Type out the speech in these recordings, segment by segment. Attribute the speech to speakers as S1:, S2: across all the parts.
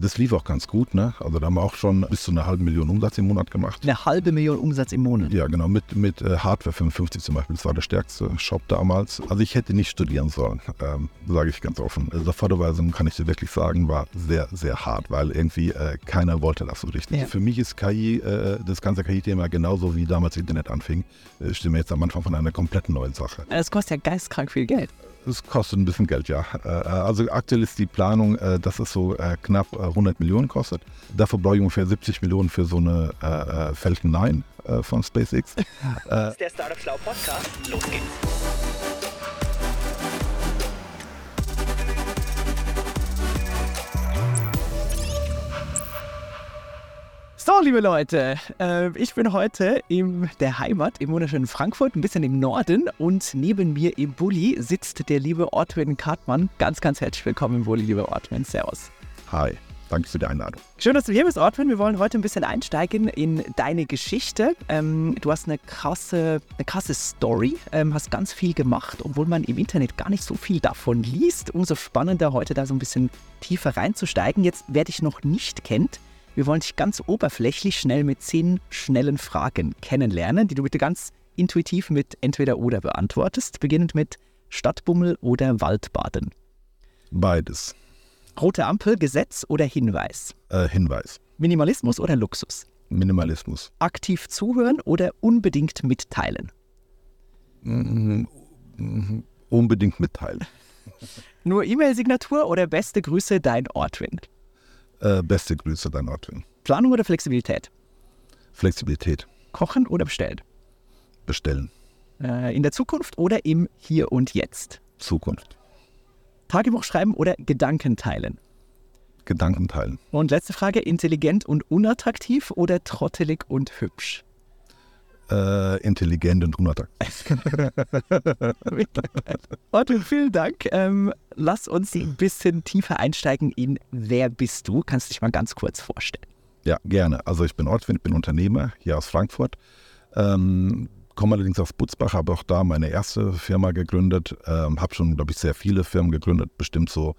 S1: Das lief auch ganz gut, ne? Also da haben wir auch schon bis zu einer halben Million Umsatz im Monat gemacht.
S2: Eine halbe Million Umsatz im Monat?
S1: Ja, genau, mit, mit äh, Hardware 55 zum Beispiel. Das war der stärkste Shop damals. Also ich hätte nicht studieren sollen, ähm, sage ich ganz offen. Also Vorderweisung kann ich dir wirklich sagen, war sehr, sehr hart, weil irgendwie äh, keiner wollte das so richtig. Ja. Für mich ist KI, äh, das ganze KI-Thema genauso wie damals Internet anfing, äh, stehen wir jetzt am Anfang von einer komplett neuen Sache.
S2: Es kostet ja geistkrank viel Geld.
S1: Es kostet ein bisschen Geld, ja. Äh, also aktuell ist die Planung, äh, dass es so äh, knapp 100 Millionen kostet. Dafür brauche ich ungefähr 70 Millionen für so eine Falcon 9 von SpaceX. Das ist der Startup Schlau Podcast. Los geht's.
S2: So, liebe Leute, äh, ich bin heute in der Heimat, im wunderschönen Frankfurt, ein bisschen im Norden. Und neben mir im Bulli sitzt der liebe Ortwin Kartmann. Ganz, ganz herzlich willkommen im Bulli, lieber Ortwin. Servus.
S1: Hi. Danke für die Einladung.
S2: Schön, dass du hier bist, Ortwin. Wir wollen heute ein bisschen einsteigen in deine Geschichte. Ähm, du hast eine krasse, eine krasse Story, ähm, hast ganz viel gemacht, obwohl man im Internet gar nicht so viel davon liest. Umso spannender, heute da so ein bisschen tiefer reinzusteigen. Jetzt, wer dich noch nicht kennt, wir wollen dich ganz oberflächlich schnell mit zehn schnellen Fragen kennenlernen, die du bitte ganz intuitiv mit entweder oder beantwortest, beginnend mit Stadtbummel oder Waldbaden.
S1: Beides.
S2: Rote Ampel, Gesetz oder Hinweis?
S1: Äh, Hinweis.
S2: Minimalismus oder Luxus?
S1: Minimalismus.
S2: Aktiv zuhören oder unbedingt mitteilen?
S1: Mm -hmm. Unbedingt mitteilen.
S2: Nur E-Mail-Signatur oder beste Grüße, dein Ortwin?
S1: Äh, beste Grüße, dein Ortwin.
S2: Planung oder Flexibilität?
S1: Flexibilität.
S2: Kochen oder bestellen?
S1: Bestellen.
S2: Äh, in der Zukunft oder im Hier und Jetzt?
S1: Zukunft.
S2: Tagebuch schreiben oder Gedanken teilen?
S1: Gedanken teilen.
S2: Und letzte Frage: intelligent und unattraktiv oder trottelig und hübsch?
S1: Äh, intelligent und unattraktiv.
S2: Otto, vielen Dank. Ähm, lass uns ein bisschen tiefer einsteigen in Wer bist du? Kannst du dich mal ganz kurz vorstellen?
S1: Ja, gerne. Also ich bin Ortwin, bin Unternehmer hier aus Frankfurt. Ähm, komme allerdings aus Butzbach, habe auch da meine erste Firma gegründet. Ähm, habe schon, glaube ich, sehr viele Firmen gegründet, bestimmt so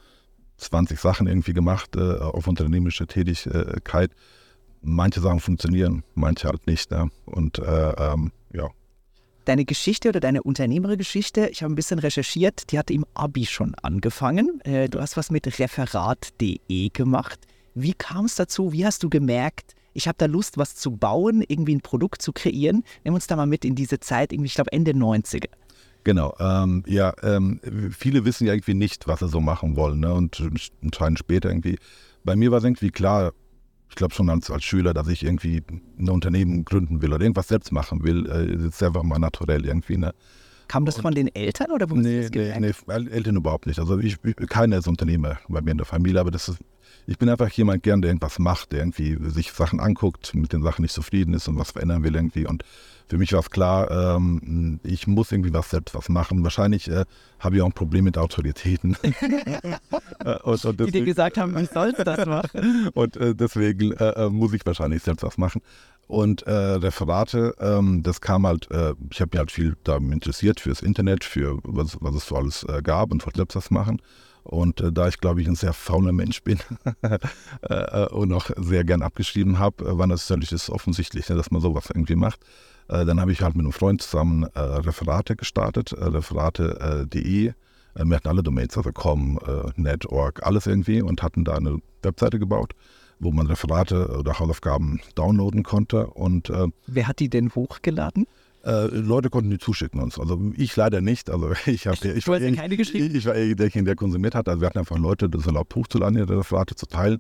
S1: 20 Sachen irgendwie gemacht äh, auf unternehmerische Tätigkeit manche Sachen funktionieren, manche halt nicht. Ne? Und äh, ähm, ja.
S2: Deine Geschichte oder deine Unternehmergeschichte, ich habe ein bisschen recherchiert, die hat im Abi schon angefangen. Äh, du hast was mit referat.de gemacht. Wie kam es dazu? Wie hast du gemerkt, ich habe da Lust, was zu bauen, irgendwie ein Produkt zu kreieren? Nimm uns da mal mit in diese Zeit, irgendwie, ich glaube Ende 90er.
S1: Genau, ähm, ja, ähm, viele wissen ja irgendwie nicht, was sie so machen wollen ne? und entscheiden später irgendwie. Bei mir war es irgendwie klar, ich glaube schon als, als Schüler, dass ich irgendwie ein Unternehmen gründen will oder irgendwas selbst machen will. Äh, das ist einfach mal naturell irgendwie. Ne?
S2: Kam das von den Eltern oder wo
S1: nee, nee, nee, Eltern überhaupt nicht. Also ich, keiner ist Unternehmer bei mir in der Familie, aber das ist, ich bin einfach jemand gern, der irgendwas macht, der irgendwie sich Sachen anguckt, mit den Sachen nicht zufrieden ist und was verändern will irgendwie. Und für mich war es klar, ähm, ich muss irgendwie was selbst was machen. Wahrscheinlich äh, habe ich auch ein Problem mit Autoritäten.
S2: Äh, und, und deswegen, Die dir gesagt haben, ich soll das machen.
S1: und äh, deswegen äh, äh, muss ich wahrscheinlich selbst was machen. Und äh, Referate, ähm, das kam halt, ich habe mich halt viel da interessiert fürs Internet, für was, was es so alles gab und wollte selbst was machen. Und äh, da ich, glaube ich, ein sehr fauler Mensch bin äh, und auch sehr gern abgeschrieben habe, war das natürlich offensichtlich, ne, dass man sowas irgendwie macht. Äh, dann habe ich halt mit einem Freund zusammen äh, Referate gestartet, äh, referate.de. wir hatten alle Domains, also com, net, org, alles irgendwie und hatten da eine Webseite gebaut wo man Referate oder Hausaufgaben downloaden konnte. Und,
S2: Wer hat die denn hochgeladen?
S1: Äh, Leute konnten die zuschicken uns. Also ich leider nicht. Also ich habe ich,
S2: du hast ja keine geschrieben?
S1: Ich war derjenige, der konsumiert hat. Also wir hatten einfach Leute, das erlaubt hochzuladen, die Referate zu teilen.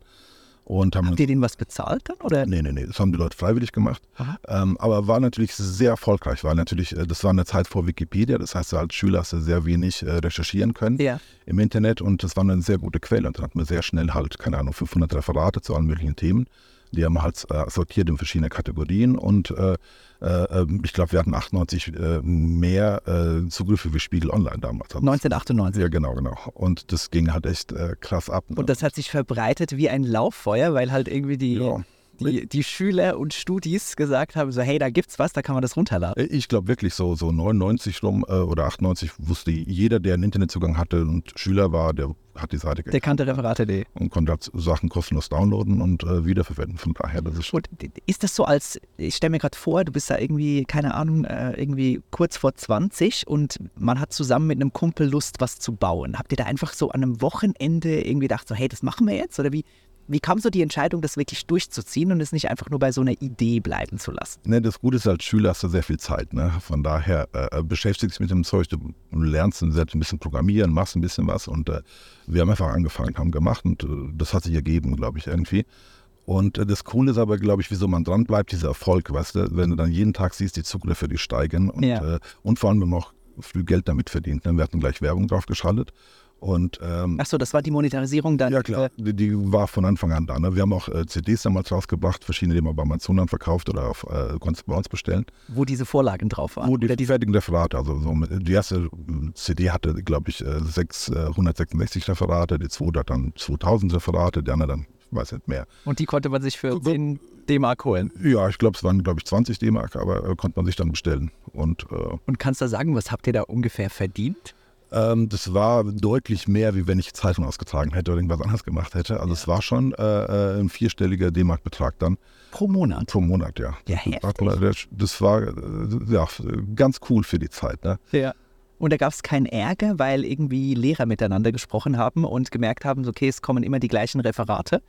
S1: Und haben
S2: Habt ihr denen was bezahlt dann? Oder?
S1: Nee, nee, nee, das haben die Leute freiwillig gemacht. Ähm, aber war natürlich sehr erfolgreich, weil natürlich, äh, das war eine Zeit vor Wikipedia, das heißt, als Schüler hast du sehr wenig äh, recherchieren können ja. im Internet und das war eine sehr gute Quelle. Und dann hatten wir sehr schnell halt, keine Ahnung, 500 Referate zu allen möglichen Themen. Die haben halt äh, sortiert in verschiedene Kategorien und äh, äh, ähm, ich glaube, wir hatten 98 äh, mehr Zugriffe wie Spiegel Online damals.
S2: 1998.
S1: Ja, genau, genau. Und das ging halt echt krass ab.
S2: Ne? Und das hat sich verbreitet wie ein Lauffeuer, weil halt irgendwie die. Ja die, die Schüler und Studis gesagt haben, so hey, da gibt's was, da kann man das runterladen.
S1: Ich glaube wirklich so, so 99 rum äh, oder 98 wusste jeder, der einen Internetzugang hatte und Schüler war, der hat die Seite
S2: Der kannte Referate.de.
S1: und konnte halt Sachen kostenlos downloaden und äh, wiederverwenden. Von daher, das ist
S2: Und ist das so als, ich stelle mir gerade vor, du bist da irgendwie, keine Ahnung, äh, irgendwie kurz vor 20 und man hat zusammen mit einem Kumpel Lust, was zu bauen. Habt ihr da einfach so an einem Wochenende irgendwie gedacht, so hey, das machen wir jetzt? Oder wie, wie kam so die Entscheidung, das wirklich durchzuziehen und es nicht einfach nur bei so einer Idee bleiben zu lassen?
S1: Ne, das Gute ist, als Schüler hast du sehr viel Zeit. Ne? Von daher äh, beschäftigst dich mit dem Zeug, du lernst selbst ein bisschen programmieren, machst ein bisschen was und äh, wir haben einfach angefangen, haben gemacht und äh, das hat sich ergeben, glaube ich, irgendwie. Und äh, das Coole ist aber, glaube ich, wieso man dran bleibt, dieser Erfolg, weißt du, wenn du dann jeden Tag siehst, die Zugriffe, die steigen und,
S2: Ja.
S1: äh, und vor allem, auch viel Geld damit verdient. Ne? Wir hatten gleich Werbung drauf geschaltet und ähm,
S2: Achso, das war die Monetarisierung dann.
S1: ja klar,
S2: Äh,
S1: die, die war von Anfang an da. Ne? Wir haben auch äh, CDs damals rausgebracht, verschiedene, die man bei Amazon dann verkauft oder auf, äh, konntest bei uns bestellen.
S2: wo diese Vorlagen drauf waren.
S1: Wo die, fertigen Referate, also so, die erste CD hatte, glaube ich, äh, sechs, äh, 166 Referate, die zweite hat dann 2000 Referate, die andere dann, ich weiß nicht mehr.
S2: und die konnte man sich für 10 D-Mark holen.
S1: Ja, ich glaube, es waren, glaube ich, 20 D-Mark, aber äh, konnte man sich dann bestellen. Und äh,
S2: Und kannst du sagen, was habt ihr da ungefähr verdient?
S1: Ähm, das war deutlich mehr, wie wenn ich Zeitung ausgetragen hätte oder irgendwas anderes gemacht hätte. Also es war schon äh, äh, ein vierstelliger D-Mark-Betrag dann.
S2: Pro Monat.
S1: Pro Monat, ja.
S2: Ja, heftig.
S1: Das war äh, ja, ganz cool für die Zeit. Ne?
S2: Ja. Und da gab es keinen Ärger, weil irgendwie Lehrer miteinander gesprochen haben und gemerkt haben, okay, es kommen immer die gleichen Referate.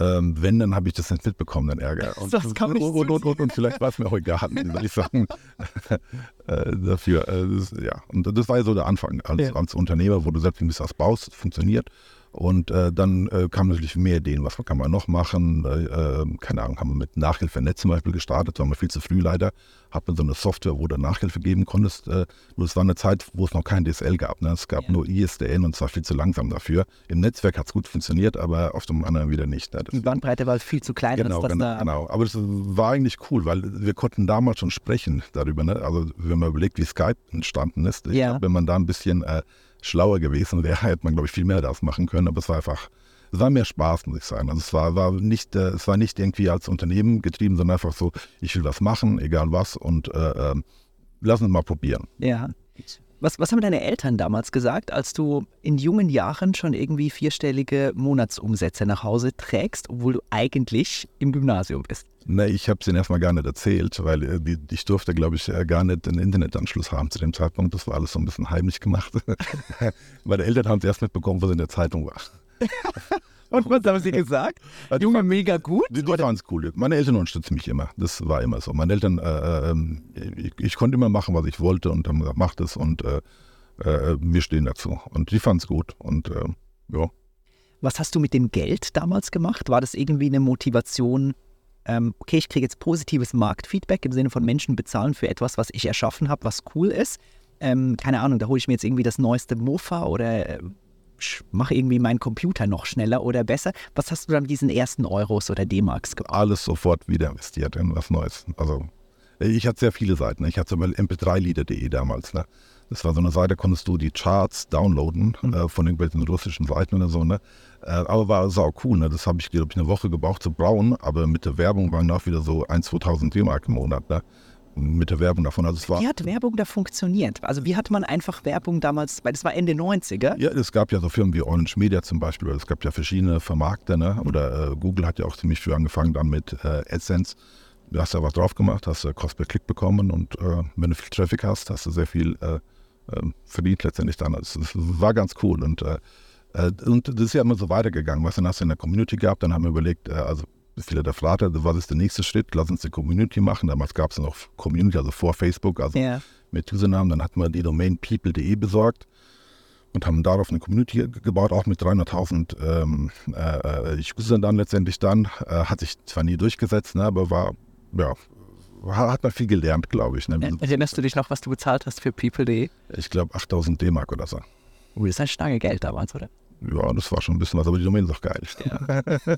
S1: Ähm, wenn, dann habe ich das nicht mitbekommen, dann Ärger. Und,
S2: Das kann ich
S1: und, und, und, und, vielleicht war es mir auch egal, soll ich sagen, äh, dafür. Äh, das, ja, und das war ja so der Anfang als,
S2: Ja.
S1: als Unternehmer, wo du selbst ein bisschen was baust, funktioniert. Und äh, dann äh, kamen natürlich mehr Ideen, was kann man noch machen. Äh, keine Ahnung, haben wir mit Nachhilfe.net zum Beispiel gestartet, waren wir viel zu früh leider. Hat man so eine Software, wo du Nachhilfe geben konntest. Äh, nur es war eine Zeit, wo es noch kein DSL gab. Ne? Es gab
S2: Ja.
S1: nur ISDN und es war viel zu langsam dafür. Im Netzwerk hat es gut funktioniert, aber auf dem anderen wieder nicht. Ne? Das-
S2: Die Bandbreite war viel zu klein,
S1: Genau, genau,
S2: da
S1: genau. Aber das war eigentlich cool, weil wir konnten damals schon sprechen darüber. Ne? Also wenn man überlegt, wie Skype entstanden ist,
S2: Ja.
S1: glaub, wenn man da ein bisschen äh, schlauer gewesen wäre, hätte man, glaube ich, viel mehr daraus machen können. Aber es war einfach, es war mehr Spaß, muss ich sagen. Also es war, war nicht, äh, es war nicht irgendwie als Unternehmen getrieben, sondern einfach so, ich will was machen, egal was, und äh, ähm, lass uns mal probieren.
S2: Ja. Was, was haben deine Eltern damals gesagt, als du in jungen Jahren schon irgendwie vierstellige Monatsumsätze nach Hause trägst, obwohl du eigentlich im Gymnasium bist?
S1: Ne, ich habe es ihnen erstmal gar nicht erzählt, weil äh, die, ich durfte, glaube ich, äh, gar nicht einen Internetanschluss haben zu dem Zeitpunkt. Das war alles so ein bisschen heimlich gemacht. Meine Eltern haben es erst mitbekommen, was in der Zeitung war.
S2: Und was haben sie gesagt? Junge, mega gut?
S1: Die, die fanden es cool. Meine Eltern unterstützen mich immer. Das war immer so. Meine Eltern, äh, ähm, ich, ich konnte immer machen, was ich wollte und haben gesagt, mach das und äh, äh, wir stehen dazu. Und die fanden es gut. Und äh, ja.
S2: Was hast du mit dem Geld damals gemacht? War das irgendwie eine Motivation, ähm, okay, ich kriege jetzt positives Marktfeedback im Sinne von Menschen bezahlen für etwas, was ich erschaffen habe, was cool ist? Ähm, keine Ahnung, da hole ich mir jetzt irgendwie das neueste Mofa oder mache irgendwie meinen Computer noch schneller oder besser. Was hast du dann mit diesen ersten Euros oder D-Marks gemacht?
S1: alles sofort wieder investiert in was Neues. Also ich hatte sehr viele Seiten. Ich hatte zum Beispiel mp3lieder.de damals. Ne? Das war so eine Seite, konntest du die Charts downloaden äh, von irgendwelchen russischen Seiten oder so. Ne? Äh, aber war sau cool. Ne? Das habe ich, glaube ich, eine Woche gebraucht zu bauen. Aber mit der Werbung waren auch wieder so 1.000, 2.000 D-Mark im Monat. Ne? Mit der Werbung davon. Also es war
S2: Wie hat Werbung da funktioniert? Also wie hat man einfach Werbung damals, weil das war Ende 90er?
S1: Ja, es gab ja so Firmen wie Orange Media zum Beispiel, oder es gab ja verschiedene Vermarkter, ne? oder äh, Google hat ja auch ziemlich früh angefangen dann mit äh, AdSense. Du hast da was drauf gemacht, hast äh, Cost per Klick bekommen und äh, wenn du viel Traffic hast, hast du sehr viel äh, äh, verdient letztendlich dann. Also, es war ganz cool und, äh, äh, und das ist ja immer so weitergegangen. Was dann hast du in der Community gehabt, dann haben wir überlegt, also viele der Frater, was ist der nächste Schritt? Lass uns die Community machen. Damals gab es noch Community, also vor Facebook, also
S2: Ja.
S1: mit Usernamen. Dann hatten wir die Domain people.de besorgt und haben darauf eine Community ge- gebaut, auch mit 300.000 ähm, äh, äh, Usern dann letztendlich dann. Äh, hat sich zwar nie durchgesetzt, ne, aber war, ja, ha- hat man viel gelernt, glaube ich. Ne?
S2: Erinnerst du dich noch, was du bezahlt hast für people.de?
S1: Ich glaube 8.000 D-Mark oder so.
S2: Oh, das ist ein Stange Geld damals, oder?
S1: Ja, das war schon ein bisschen was, aber die Domain ist auch geil.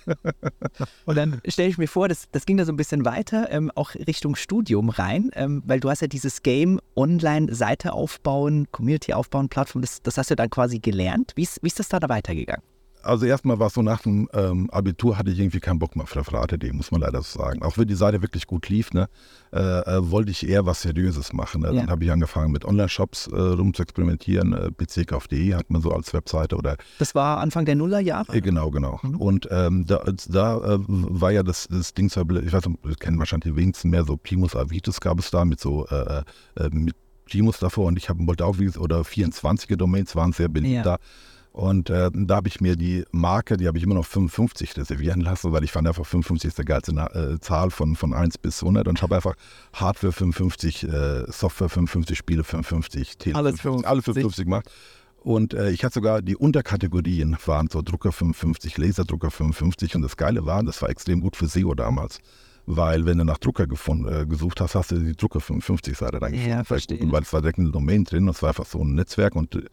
S2: Und dann stelle ich mir vor, das, das ging da so ein bisschen weiter, ähm, auch Richtung Studium rein, ähm, weil du hast ja dieses Game online Seite aufbauen, Community aufbauen, Plattform, das, das hast du dann quasi gelernt. Wie ist, wie ist das da, da weitergegangen?
S1: Also erstmal war es so, nach dem ähm, Abitur hatte ich irgendwie keinen Bock mehr auf Referate.de, muss man leider so sagen. Auch wenn die Seite wirklich gut lief, ne, äh, äh, wollte ich eher was Seriöses machen. Ne?
S2: Ja.
S1: Dann habe ich angefangen mit Online-Shops äh, rumzuexperimentieren. Äh, pckauf.de hat man so als Webseite oder
S2: Das war Anfang der Nullerjahre?
S1: äh, genau, genau.
S2: Mhm.
S1: Und ähm, da, da äh, war ja das, das Ding, ich weiß nicht, das kennen wahrscheinlich die wenigsten mehr, so Primus Avitus gab es da mit so äh, mit Primus davor und ich hab, wollte auch, oder 24er Domains waren sehr beliebt
S2: Ja.
S1: da. Und äh, da habe ich mir die Marke, die habe ich immer noch 55 reservieren lassen, weil ich fand einfach 55 ist der geilste äh, Zahl von, von 1 bis 100 und ich habe einfach Hardware 55, äh, Software 55, Spiele 55, Tele
S2: Alles
S1: 55, alle 55 gemacht. Und äh, ich hatte sogar die Unterkategorien waren so Drucker 55, Laserdrucker 55 und das Geile war, das war extrem gut für SEO damals. Weil wenn du nach Drucker gefunden, äh, gesucht hast, hast du die Drucker 55 Seite dann
S2: Ja, verstehe.
S1: Weil es war direkt eine Domain drin, das war einfach so ein Netzwerk und äh,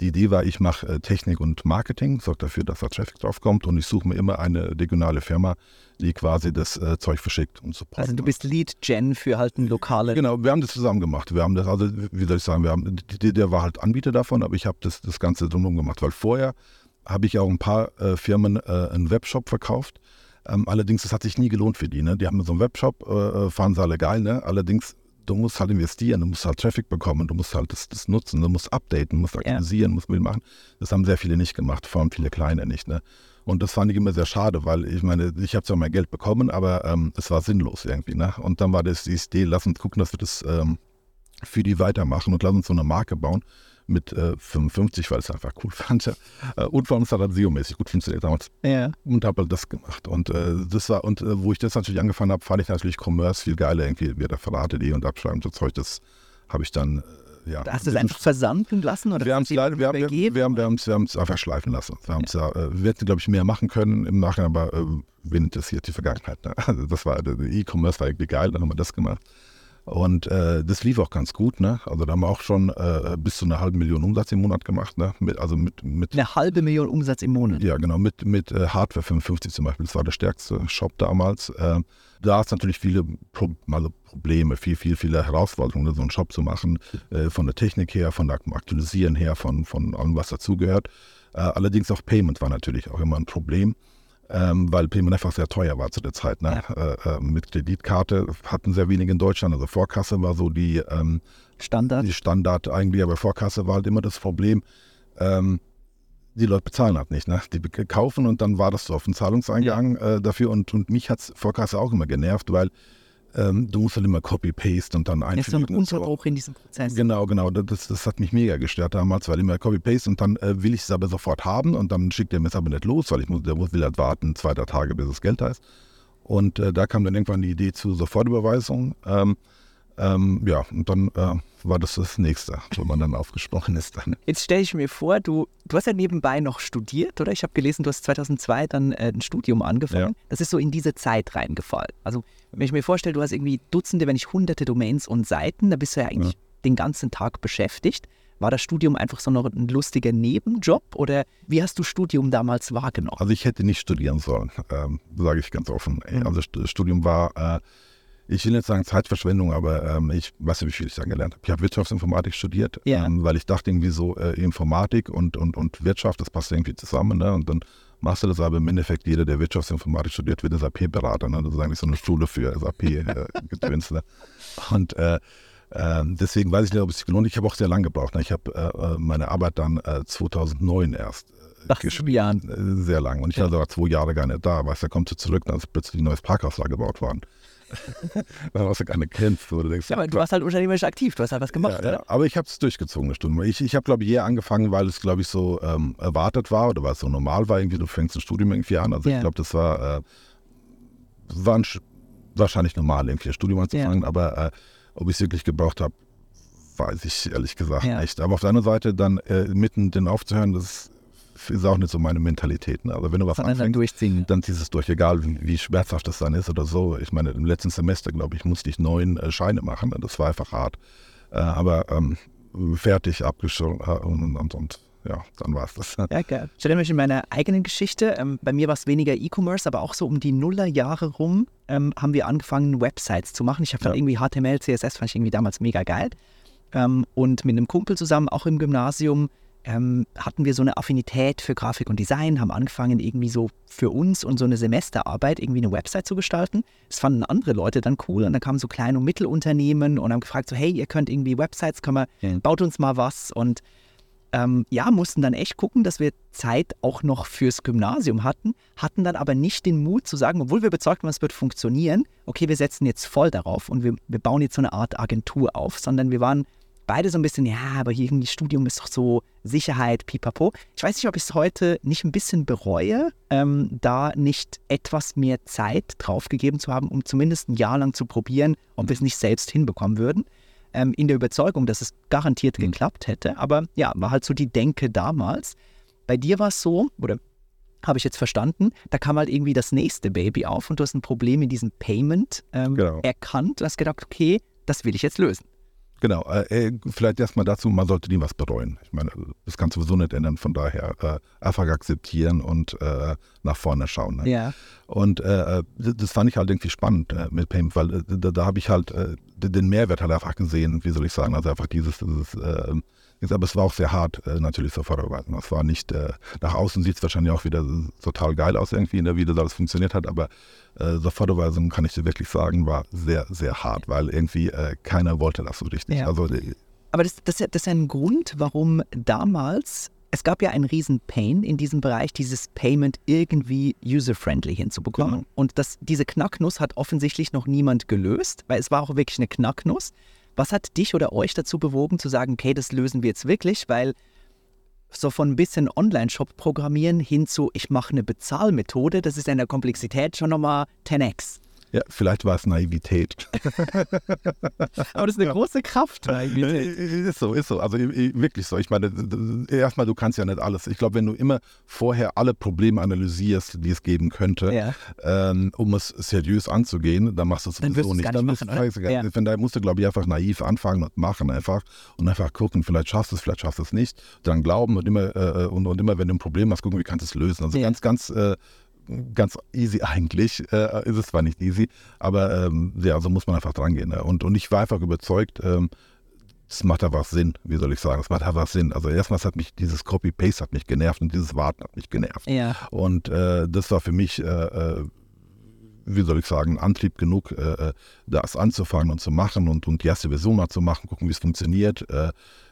S1: die Idee war, ich mache äh, Technik und Marketing, sorge dafür, dass da Traffic drauf kommt und ich suche mir immer eine regionale Firma, die quasi das äh, Zeug verschickt und Support
S2: Also du bist Lead-Gen für halt ein lokale...
S1: Genau, wir haben das zusammen gemacht. Wir haben das, also wie soll ich sagen, wir haben, der war halt Anbieter davon, aber ich habe das, das Ganze drumherum gemacht, weil vorher habe ich auch ein paar äh, Firmen äh, einen Webshop verkauft. Ähm, allerdings, das hat sich nie gelohnt für die. Ne? Die haben so einen Webshop, äh, fahren sie alle geil. Ne? Allerdings, du musst halt investieren, du musst halt Traffic bekommen, du musst halt das, das nutzen, du musst updaten, du musst aktualisieren, musst Bild machen. Das haben sehr viele nicht gemacht, vor allem viele kleine nicht. Ne? Und das fand ich immer sehr schade, weil ich meine, ich habe zwar mein Geld bekommen, aber ähm, es war sinnlos irgendwie. Ne? Und dann war das die Idee, lass uns gucken, dass wir das ähm, für die weitermachen und lass uns so eine Marke bauen mit äh, 55, weil ich es einfach cool fand. Äh, und vor allem es hat dann SEO-mäßig gut funktioniert damals.
S2: Ja.
S1: Und habe halt das gemacht. Und äh, das war, und äh, wo ich das natürlich angefangen habe, fand ich natürlich Commerce viel geiler, irgendwie wieder Verrate.de und Abschreiben so Zeug, das habe ich dann, äh, ja.
S2: Hast du es einfach versanden lassen? Oder
S1: wir haben es leider, wir haben, wir, wir haben, wir haben's- wir haben's einfach schleifen lassen. Wir, haben's ja. äh, wir hätten, glaube ich, mehr machen können im Nachhinein, aber äh, wen interessiert die Vergangenheit? Ne? Also das war, der E-Commerce war irgendwie geil, dann haben wir das gemacht. Und äh, das lief auch ganz gut, ne? Also da haben wir auch schon äh, bis zu einer halben Million Umsatz im Monat gemacht, ne? Mit, also mit, mit
S2: Eine halbe Million Umsatz im Monat.
S1: ja, genau, mit, mit äh, Hardware 55 zum Beispiel. Das war der stärkste Shop damals. Ähm, da ist natürlich viele Pro also Probleme, viel, viel, viele Herausforderungen, so einen Shop zu machen, äh, von der Technik her, von der Aktualisieren her, von, von allem, was dazugehört. Äh, allerdings auch Payment war natürlich auch immer ein Problem, ähm, weil Payment einfach sehr teuer war zu der Zeit. Ne? Äh, äh, mit Kreditkarte hatten sehr wenige in Deutschland, also Vorkasse war so die, ähm,
S2: Standard.
S1: die Standard eigentlich, aber Vorkasse war halt immer das Problem. Ähm, die Leute bezahlen halt nicht. Ne? Die kaufen und dann war das so auf den Zahlungseingang äh, dafür. Und, und mich hat Vorkasse auch immer genervt, weil ähm, du musst halt immer Copy-Paste und dann
S2: Das ist so ein
S1: einfügen.
S2: Unterbruch in diesem Prozess.
S1: Genau, genau. Das, das hat mich mega gestört damals, weil immer Copy-Paste und dann äh, will ich es aber sofort haben und dann schickt er mir es aber nicht los, weil ich muss, der will halt warten, zwei, drei Tage, bis das Geld da ist. Und äh, da kam dann irgendwann die Idee zu Sofortüberweisung. Ähm, ähm, ja, und dann äh, war das das Nächste, wo man dann aufgesprochen ist. Dann.
S2: Jetzt stelle ich mir vor, du, du hast ja nebenbei noch studiert, oder? Ich habe gelesen, du hast 2002 dann äh, ein Studium angefangen.
S1: Ja.
S2: Das ist so in diese Zeit reingefallen. Also, wenn ich mir vorstelle, du hast irgendwie Dutzende, wenn nicht hunderte Domains und Seiten, da bist du ja eigentlich den ganzen Tag beschäftigt. War das Studium einfach so noch ein lustiger Nebenjob oder wie hast du Studium damals wahrgenommen?
S1: Also ich hätte nicht studieren sollen, ähm, sage ich ganz offen.
S2: Mhm.
S1: Also St- Studium war, äh, ich will nicht sagen Zeitverschwendung, aber ähm, ich weiß nicht, wie viel ich da gelernt habe. Ich habe Wirtschaftsinformatik studiert,
S2: Ja.
S1: ähm, weil ich dachte irgendwie so, äh, Informatik und, und, und Wirtschaft, das passt irgendwie zusammen. Ne? Und dann machst du das aber im Endeffekt, jeder, der Wirtschaftsinformatik studiert, wird SAP-Berater. Ne? Das ist eigentlich so eine Schule für SAP-Gedöns. ne? Und äh, ähm, deswegen weiß ich nicht, ob es sich gelohnt. Ich habe auch sehr lange gebraucht. Ne? Ich habe äh, äh, meine Arbeit dann äh, 2009 erst
S2: Nach sieben Jahren.
S1: äh, Sehr lang. Und ich war sogar zwei Jahre gar nicht da. Weißt du, da kommst du zurück, dann ist plötzlich ein neues Parkhaus da gebaut worden. Hast du keine kennst. Wo du denkst,
S2: Ja, aber du warst halt unternehmerisch aktiv, du hast halt was gemacht,
S1: ja, ja. Aber ich habe es durchgezogen, eine Stunde. Ich, ich habe, glaube ich, eher angefangen, weil es, glaube ich, so ähm, erwartet war oder weil es so normal war. Irgendwie, du fängst ein Studium irgendwie an. Also ich glaube, das war, äh, war ein, Sch- wahrscheinlich normal, irgendwie ein Studium anzufangen. Aber äh, ob ich es wirklich gebraucht habe, weiß ich ehrlich gesagt nicht. Aber auf der anderen Seite dann äh, mitten den aufzuhören, das ist auch nicht so meine Mentalität. Ne? Also wenn du was
S2: Sondern dann
S1: anfängst,
S2: durchziehen.
S1: dann ziehst es durch, egal wie, wie schmerzhaft das dann ist oder so. Ich meine, im letzten Semester, glaube ich, musste ich neun äh, Scheine machen. Das war einfach hart. Äh, aber ähm, fertig, abgeschlossen und, und, und ja, dann war es das.
S2: Ja, geil. Ich erinnere mich in meiner eigenen Geschichte. Ähm, bei mir war es weniger E-Commerce, aber auch so um die Nullerjahre rum ähm, haben wir angefangen, Websites zu machen. Ich habe dann
S1: Ja.
S2: irgendwie HTML, CSS, fand ich irgendwie damals mega geil. Ähm, und mit einem Kumpel zusammen, auch im Gymnasium, ähm, hatten wir so eine Affinität für Grafik und Design, haben angefangen, irgendwie so für uns und so eine Semesterarbeit irgendwie eine Website zu gestalten. Das fanden andere Leute dann cool und dann kamen so kleine und Mittelunternehmen und haben gefragt, so hey, ihr könnt irgendwie Websites, können wir, ja. baut uns mal was und ähm, ja, mussten dann echt gucken, dass wir Zeit auch noch fürs Gymnasium hatten, hatten dann aber nicht den Mut zu sagen, obwohl wir überzeugt waren, es wird funktionieren, okay, wir setzen jetzt voll darauf und wir, wir bauen jetzt so eine Art Agentur auf, sondern wir waren beide so ein bisschen, ja, aber hier irgendwie Studium ist doch so Sicherheit, pipapo. Ich weiß nicht, ob ich es heute nicht ein bisschen bereue, ähm, da nicht etwas mehr Zeit draufgegeben zu haben, um zumindest ein Jahr lang zu probieren, ob wir es nicht selbst hinbekommen würden ähm, in der Überzeugung, dass es garantiert mhm. geklappt hätte. Aber ja, war halt so die Denke damals. Bei dir war es so, oder habe ich jetzt verstanden, da kam halt irgendwie das nächste Baby auf und du hast ein Problem in diesem Payment ähm, genau. erkannt. Du hast gedacht, okay, das will ich jetzt lösen.
S1: Genau, äh, äh vielleicht erstmal dazu, man sollte nie was bereuen. Ich meine, das kannst du sowieso nicht ändern, von daher äh, einfach akzeptieren und äh, nach vorne schauen. Ne?
S2: Ja.
S1: Und äh, äh, das fand ich halt irgendwie spannend mit Payment, weil da, da habe ich halt den Mehrwert halt einfach gesehen, wie soll ich sagen, also einfach dieses, dieses aber es war auch sehr hart, natürlich so vorzubereiten. Es war nicht, nach außen sieht es wahrscheinlich auch wieder total geil aus irgendwie, ne, wie das alles funktioniert hat, aber äh, Sofortüberweisung, kann ich dir wirklich sagen, war sehr, sehr hart, weil irgendwie äh, keiner wollte das so richtig.
S2: Ja. Also, äh, Aber das, das, das ist ein Grund, warum damals es gab ja einen riesen Pain in diesem Bereich, dieses Payment irgendwie user-friendly hinzubekommen. Genau. Und das, diese Knacknuss hat offensichtlich noch niemand gelöst, weil es war auch wirklich eine Knacknuss. Was hat dich oder euch dazu bewogen zu sagen, okay, das lösen wir jetzt wirklich, weil so von ein bisschen Online-Shop programmieren hin zu, ich mache eine Bezahlmethode, das ist in der Komplexität schon nochmal 10x.
S1: Ja, vielleicht war es Naivität.
S2: Aber das ist eine große Kraft,
S1: Naivität. Ist so, ist so. Also wirklich so. Ich meine, erstmal, du kannst ja nicht alles. Ich glaube, wenn du immer vorher alle Probleme analysierst, die es geben könnte, ja. ähm, um es seriös anzugehen, dann machst du es sowieso nicht. Dann
S2: nicht machen,
S1: du, ja. Von daher musst du, glaube ich, einfach naiv anfangen und machen einfach und einfach gucken, vielleicht schaffst du es, vielleicht schaffst du es nicht. Dann glauben und immer, äh, und, und, immer, wenn du ein Problem hast, gucken, wie kannst du es lösen. Also ja. ganz, ganz äh, ganz easy eigentlich. Äh, ist es zwar nicht easy, aber ähm, ja, so muss man einfach dran gehen. Ne? Und, und ich war einfach überzeugt, ähm, das macht einfach Sinn, wie soll ich sagen, es macht einfach Sinn. Also erstmals hat mich dieses Copy-Paste hat mich genervt und dieses Warten hat mich genervt.
S2: Ja.
S1: Und äh, das war für mich, äh, äh wie soll ich sagen, Antrieb genug, äh, äh, das anzufangen und zu machen und, und die erste Version mal zu machen, gucken, wie es funktioniert.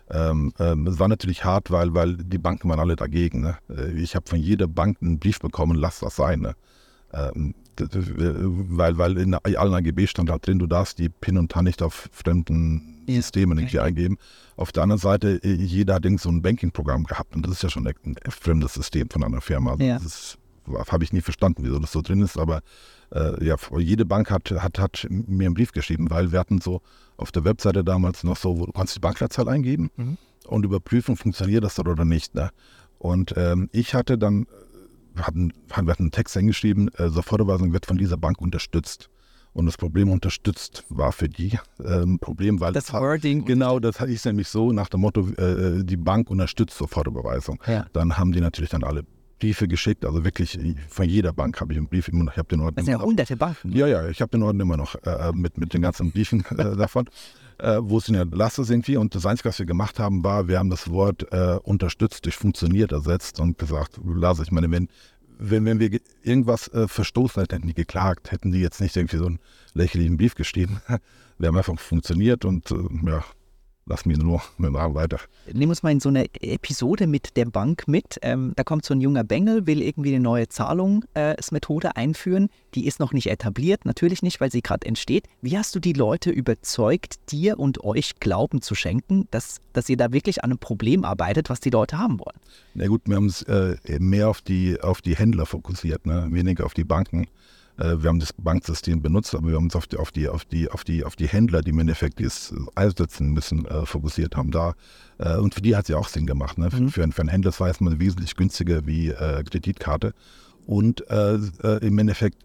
S1: Äh, ähm, ähm, es war natürlich hart, weil, weil die Banken waren alle dagegen. Ne? Äh, ich habe von jeder Bank einen Brief bekommen, lass das sein. Ne? Ähm, weil, weil in allen AGB stand da drin, du darfst die PIN und TAN nicht auf fremden. Systemen irgendwie eingeben. Auf der anderen Seite, äh, jeder hat so ein Banking-Programm gehabt und das ist ja schon ein, fremdes System von einer Firma. Also ja. Das habe ich nie verstanden, wieso das so drin ist, aber äh, ja, jede Bank hat, hat, hat mir einen Brief geschrieben, weil wir hatten so auf der Webseite damals noch so, wo du kannst die Bankleitzahl eingeben mhm. und überprüfen, funktioniert das oder nicht. Ne? Und ähm, ich hatte dann, hatten, wir hatten einen Text hingeschrieben, äh, Sofortüberweisung wird von dieser Bank unterstützt. Und das Problem unterstützt war für die äh, ein Problem, weil
S2: das Wording.
S1: Genau, das ist nämlich so nach dem Motto, äh, die Bank unterstützt Sofortüberweisung. Ja. Dann haben die natürlich dann alle Briefe geschickt, also wirklich von jeder Bank habe ich einen Brief immer noch. Ich habe den Orden
S2: das sind ja hunderte Banken.
S1: Ja, ja, ich habe den Orden immer noch äh, mit, mit den ganzen Briefen äh, davon, äh, wo es in der Lasse irgendwie. Und das Einzige, was wir gemacht haben, war, wir haben das Wort äh, unterstützt durch funktioniert ersetzt und gesagt, lasse ich meine, wenn, wenn, wenn wir irgendwas äh, verstoßen hätten, hätten die geklagt, hätten die jetzt nicht irgendwie so einen lächerlichen Brief geschrieben. wir haben einfach funktioniert und äh, ja, lass mich nur dem Arm weiter.
S2: Nehmen wir uns mal in so eine Episode mit der Bank mit. Ähm, da kommt so ein junger Bengel, will irgendwie eine neue Zahlungsmethode äh, einführen. Die ist noch nicht etabliert, natürlich nicht, weil sie gerade entsteht. Wie hast du die Leute überzeugt, dir und euch Glauben zu schenken, dass, dass ihr da wirklich an einem Problem arbeitet, was die Leute haben wollen?
S1: Na gut, wir haben es äh, mehr auf die, auf die Händler fokussiert, ne? weniger auf die Banken. Äh, wir haben das Banksystem benutzt, aber wir haben uns auf die, auf die, auf die, auf die, auf die Händler, die im Endeffekt das einsetzen müssen, äh, fokussiert haben da. Äh, und für die hat es ja auch Sinn gemacht. Ne? Mhm. Für, für, einen Händler war es mal wesentlich günstiger wie äh, Kreditkarte. Und äh, äh, im Endeffekt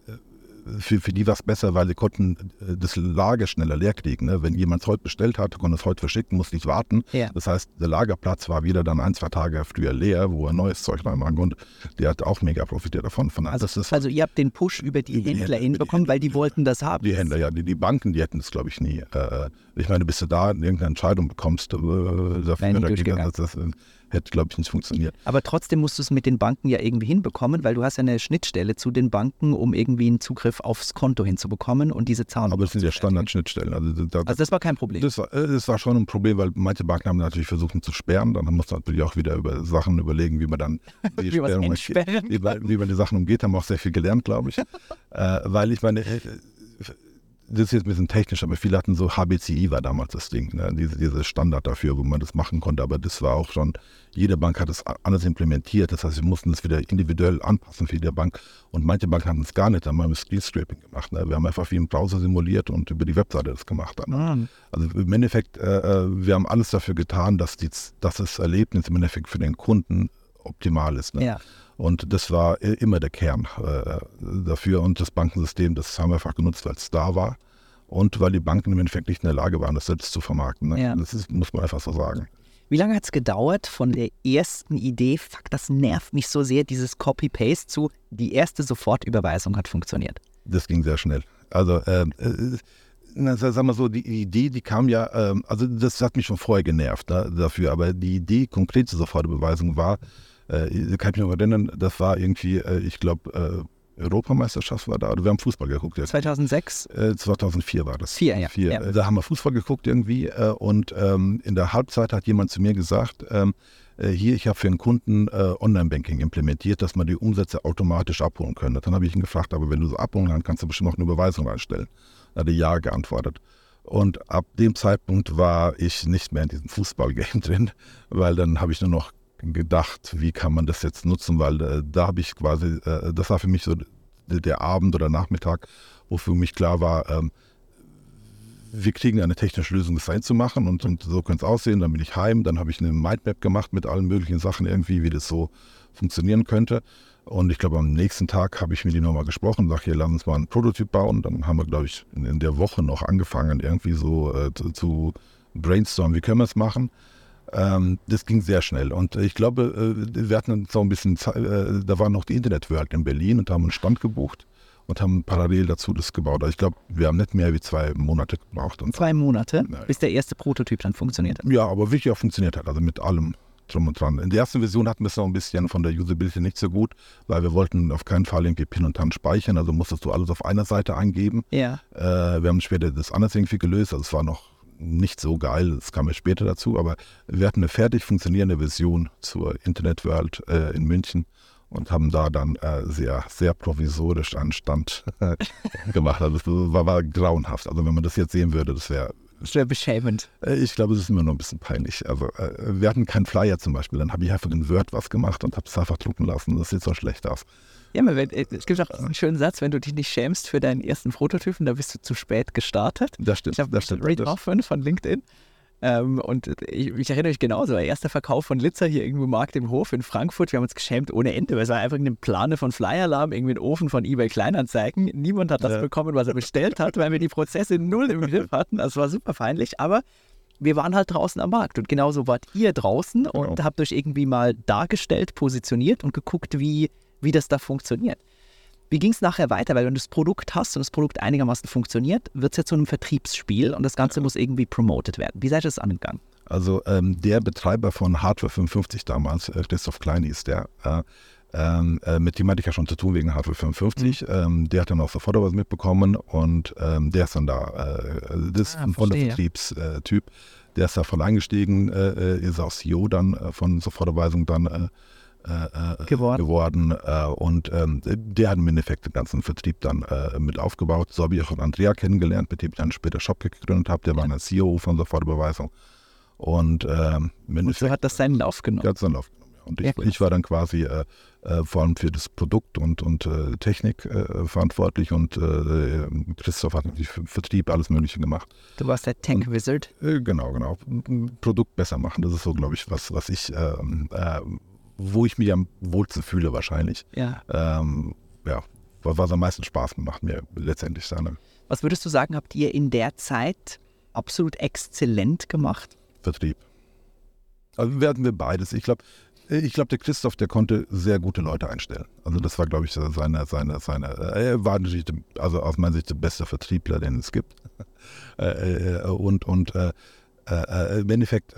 S1: für, für die war es besser, weil sie konnten äh, das Lager schneller leer kriegen. Ne? Wenn jemand es heute bestellt hat, konnte es heute verschicken, musste nicht warten. Ja. Das heißt, der Lagerplatz war wieder dann ein, zwei Tage früher leer, wo er neues Zeug reinmachen konnte. Der hat auch mega profitiert davon. Von,
S2: also, also ihr habt den Push über die, die Händler hinbekommen, weil die wollten das haben.
S1: Die Händler, ja. Die, die Banken, die hätten das, glaube ich, nie. Äh, ich meine, bis du da irgendeine Entscheidung bekommst, äh, dafür, dagegen, das, das, hätte, glaube ich, nicht funktioniert.
S2: Aber trotzdem musst du es mit den Banken ja irgendwie hinbekommen, weil du hast ja eine Schnittstelle zu den Banken, um irgendwie einen Zugriff aufs Konto hinzubekommen und diese Zahlen.
S1: Aber es sind ja Standardschnittstellen. Also,
S2: da, also das war kein Problem.
S1: Das war, das war schon ein Problem, weil manche Banken haben natürlich versucht, zu sperren. Dann muss man natürlich auch wieder über Sachen überlegen, wie man dann
S2: die wie, Sperrung,
S1: wie, wie, man die Sachen umgeht. Haben wir auch sehr viel gelernt, glaube ich. äh, weil ich meine, äh, das ist jetzt ein bisschen technisch, aber viele hatten so HBCI war damals das Ding, ne? diese, diese Standard dafür, wo man das machen konnte. Aber das war auch schon, jede Bank hat es anders implementiert. Das heißt, wir mussten das wieder individuell anpassen für jede Bank. Und manche Banken hatten es gar nicht, dann haben wir Screen Scraping gemacht. Ne? Wir haben einfach wie im Browser simuliert und über die Webseite das gemacht. Dann, mhm. Also im Endeffekt, äh, äh, wir haben alles dafür getan, dass, die, dass das Erlebnis im Endeffekt für den Kunden optimal ist. Ne? Ja. Und das war immer der Kern äh, dafür. Und das Bankensystem, das haben wir einfach genutzt, weil es da war. Und weil die Banken im Endeffekt nicht in der Lage waren, das selbst zu vermarkten. Ne? Ja. Das ist, muss man einfach so sagen.
S2: Wie lange hat es gedauert von der ersten Idee, fuck, das nervt mich so sehr, dieses Copy-Paste zu, die erste Sofortüberweisung hat funktioniert?
S1: Das ging sehr schnell. Also, ähm, äh, na, sag mal so, die Idee, die kam ja, ähm, also das hat mich schon vorher genervt ne, dafür, aber die Idee konkret zur Sofortüberweisung war, äh, kann ich mich noch erinnern, das war irgendwie, äh, ich glaube, äh, Europameisterschaft war da. Wir haben Fußball geguckt.
S2: Ja. 2006?
S1: Äh, 2004 war das.
S2: Vier, ja.
S1: Vier.
S2: ja.
S1: Da haben wir Fußball geguckt irgendwie äh, und ähm, in der Halbzeit hat jemand zu mir gesagt, ähm, äh, hier, ich habe für einen Kunden äh, Online-Banking implementiert, dass man die Umsätze automatisch abholen könnte. Dann habe ich ihn gefragt, aber wenn du so abholen kannst, kannst du bestimmt auch eine Überweisung einstellen. Da hat er ja geantwortet. Und ab dem Zeitpunkt war ich nicht mehr in diesem Fußball-Game drin, weil dann habe ich nur noch gedacht, wie kann man das jetzt nutzen, weil äh, da habe ich quasi, äh, das war für mich so der Abend oder Nachmittag, wo für mich klar war, ähm, wir kriegen eine technische Lösung, das einzumachen und, und so könnte es aussehen. Dann bin ich heim, dann habe ich eine Mindmap gemacht mit allen möglichen Sachen irgendwie, wie das so funktionieren könnte. Und ich glaube, am nächsten Tag habe ich mit ihm nochmal gesprochen, sage, hier, lass uns mal einen Prototyp bauen. Dann haben wir, glaube ich, in, in, der Woche noch angefangen, irgendwie so äh, zu, zu brainstormen, wie können wir es machen. Ähm, das ging sehr schnell. Und ich glaube, äh, wir hatten so ein bisschen, äh, da war noch die Internet World in Berlin und haben einen Stand gebucht und haben parallel dazu das gebaut. Also ich glaube, wir haben nicht mehr wie zwei Monate gebraucht.
S2: zwei Monate, Nein. bis der erste Prototyp dann funktioniert hat?
S1: Ja, aber wirklich auch funktioniert hat, also mit allem drum und dran. In der ersten Version hatten wir es noch ein bisschen von der Usability nicht so gut, weil wir wollten auf keinen Fall irgendwie Pin und Tan speichern, also musstest du alles auf einer Seite eingeben.
S2: Ja.
S1: Äh, wir haben später das anders irgendwie gelöst, also es war noch nicht so geil, das kam ja später dazu, aber wir hatten eine fertig funktionierende Version zur Internet World äh, in München und haben da dann äh, sehr, sehr provisorisch einen Stand gemacht. Also das war, war, grauenhaft. Also wenn man das jetzt sehen würde, das wäre
S2: sehr beschämend.
S1: Äh, ich glaube, es ist immer noch ein bisschen peinlich. Also äh, wir hatten keinen Flyer zum Beispiel, dann habe ich einfach in Word was gemacht und habe es einfach drucken lassen. Das sieht so schlecht aus.
S2: Ja, wenn, äh, es gibt auch einen schönen Satz, wenn du dich nicht schämst für deinen ersten Prototypen, da bist du zu spät gestartet.
S1: Das stimmt.
S2: Ich
S1: das stimmt.
S2: Read Hoffman von LinkedIn. Ähm, und ich, ich, erinnere mich genauso, der erste Verkauf von Litzer hier irgendwo im Markt im Hof in Frankfurt. Wir haben uns geschämt ohne Ende, weil es war einfach eine Plane von Flyer-Alarm, irgendwie ein Ofen von eBay Kleinanzeigen. Niemand hat das ja. bekommen, was er bestellt hat, weil wir die Prozesse null im Griff hatten. Das war super peinlich, aber wir waren halt draußen am Markt und genauso wart ihr draußen genau. und habt euch irgendwie mal dargestellt, positioniert und geguckt, wie wie das da funktioniert. Wie ging es nachher weiter? Weil wenn du das Produkt hast und das Produkt einigermaßen funktioniert, wird es ja zu einem Vertriebsspiel und das Ganze muss irgendwie promoted werden. Wie seid ihr das angegangen?
S1: Also ähm, der Betreiber von Hardware 55 damals, äh, Christoph Klein ist der, äh, äh, mit dem hatte ich ja schon zu tun wegen Hardware 55. Mhm. Ähm, der hat dann auch sofort was mitbekommen und ähm, der ist dann da. Äh, das ist ah, ein voller Vertriebstyp. Der ist da voll eingestiegen, äh, äh, ist auch CEO dann von Sofortüberweisung dann äh, äh, geworden. geworden äh, und ähm, der hat im Endeffekt den ganzen Vertrieb dann äh, mit aufgebaut. So habe ich auch Andrea kennengelernt, mit dem ich dann später Shopkick gegründet habe. Der war ein CEO von Sofortüberweisung. Und, ähm,
S2: und so hat das seinen Lauf genommen.
S1: Hat seinen Lauf genommen. Und ich, ich, war dann quasi äh, äh, vor allem für das Produkt und, und Technik verantwortlich und Christoph hat natürlich Vertrieb alles Mögliche gemacht.
S2: Du warst der Tech Wizard.
S1: Und, genau, genau. Produkt besser machen, das ist so, glaube ich, was, was ich ähm, wo ich mich am wohlsten fühle wahrscheinlich.
S2: Ja.
S1: Ähm, ja, was am meisten Spaß macht mir letztendlich dann.
S2: Was würdest du sagen, habt ihr in der Zeit absolut exzellent gemacht?
S1: Vertrieb. Also werden wir beides. Ich glaube, ich glaube, der Christoph, der konnte sehr gute Leute einstellen. Also das war, glaube ich, seine, seine, seine, er war natürlich, also aus meiner Sicht der beste Vertriebler, den es gibt. Äh, äh, und und äh, äh, im Endeffekt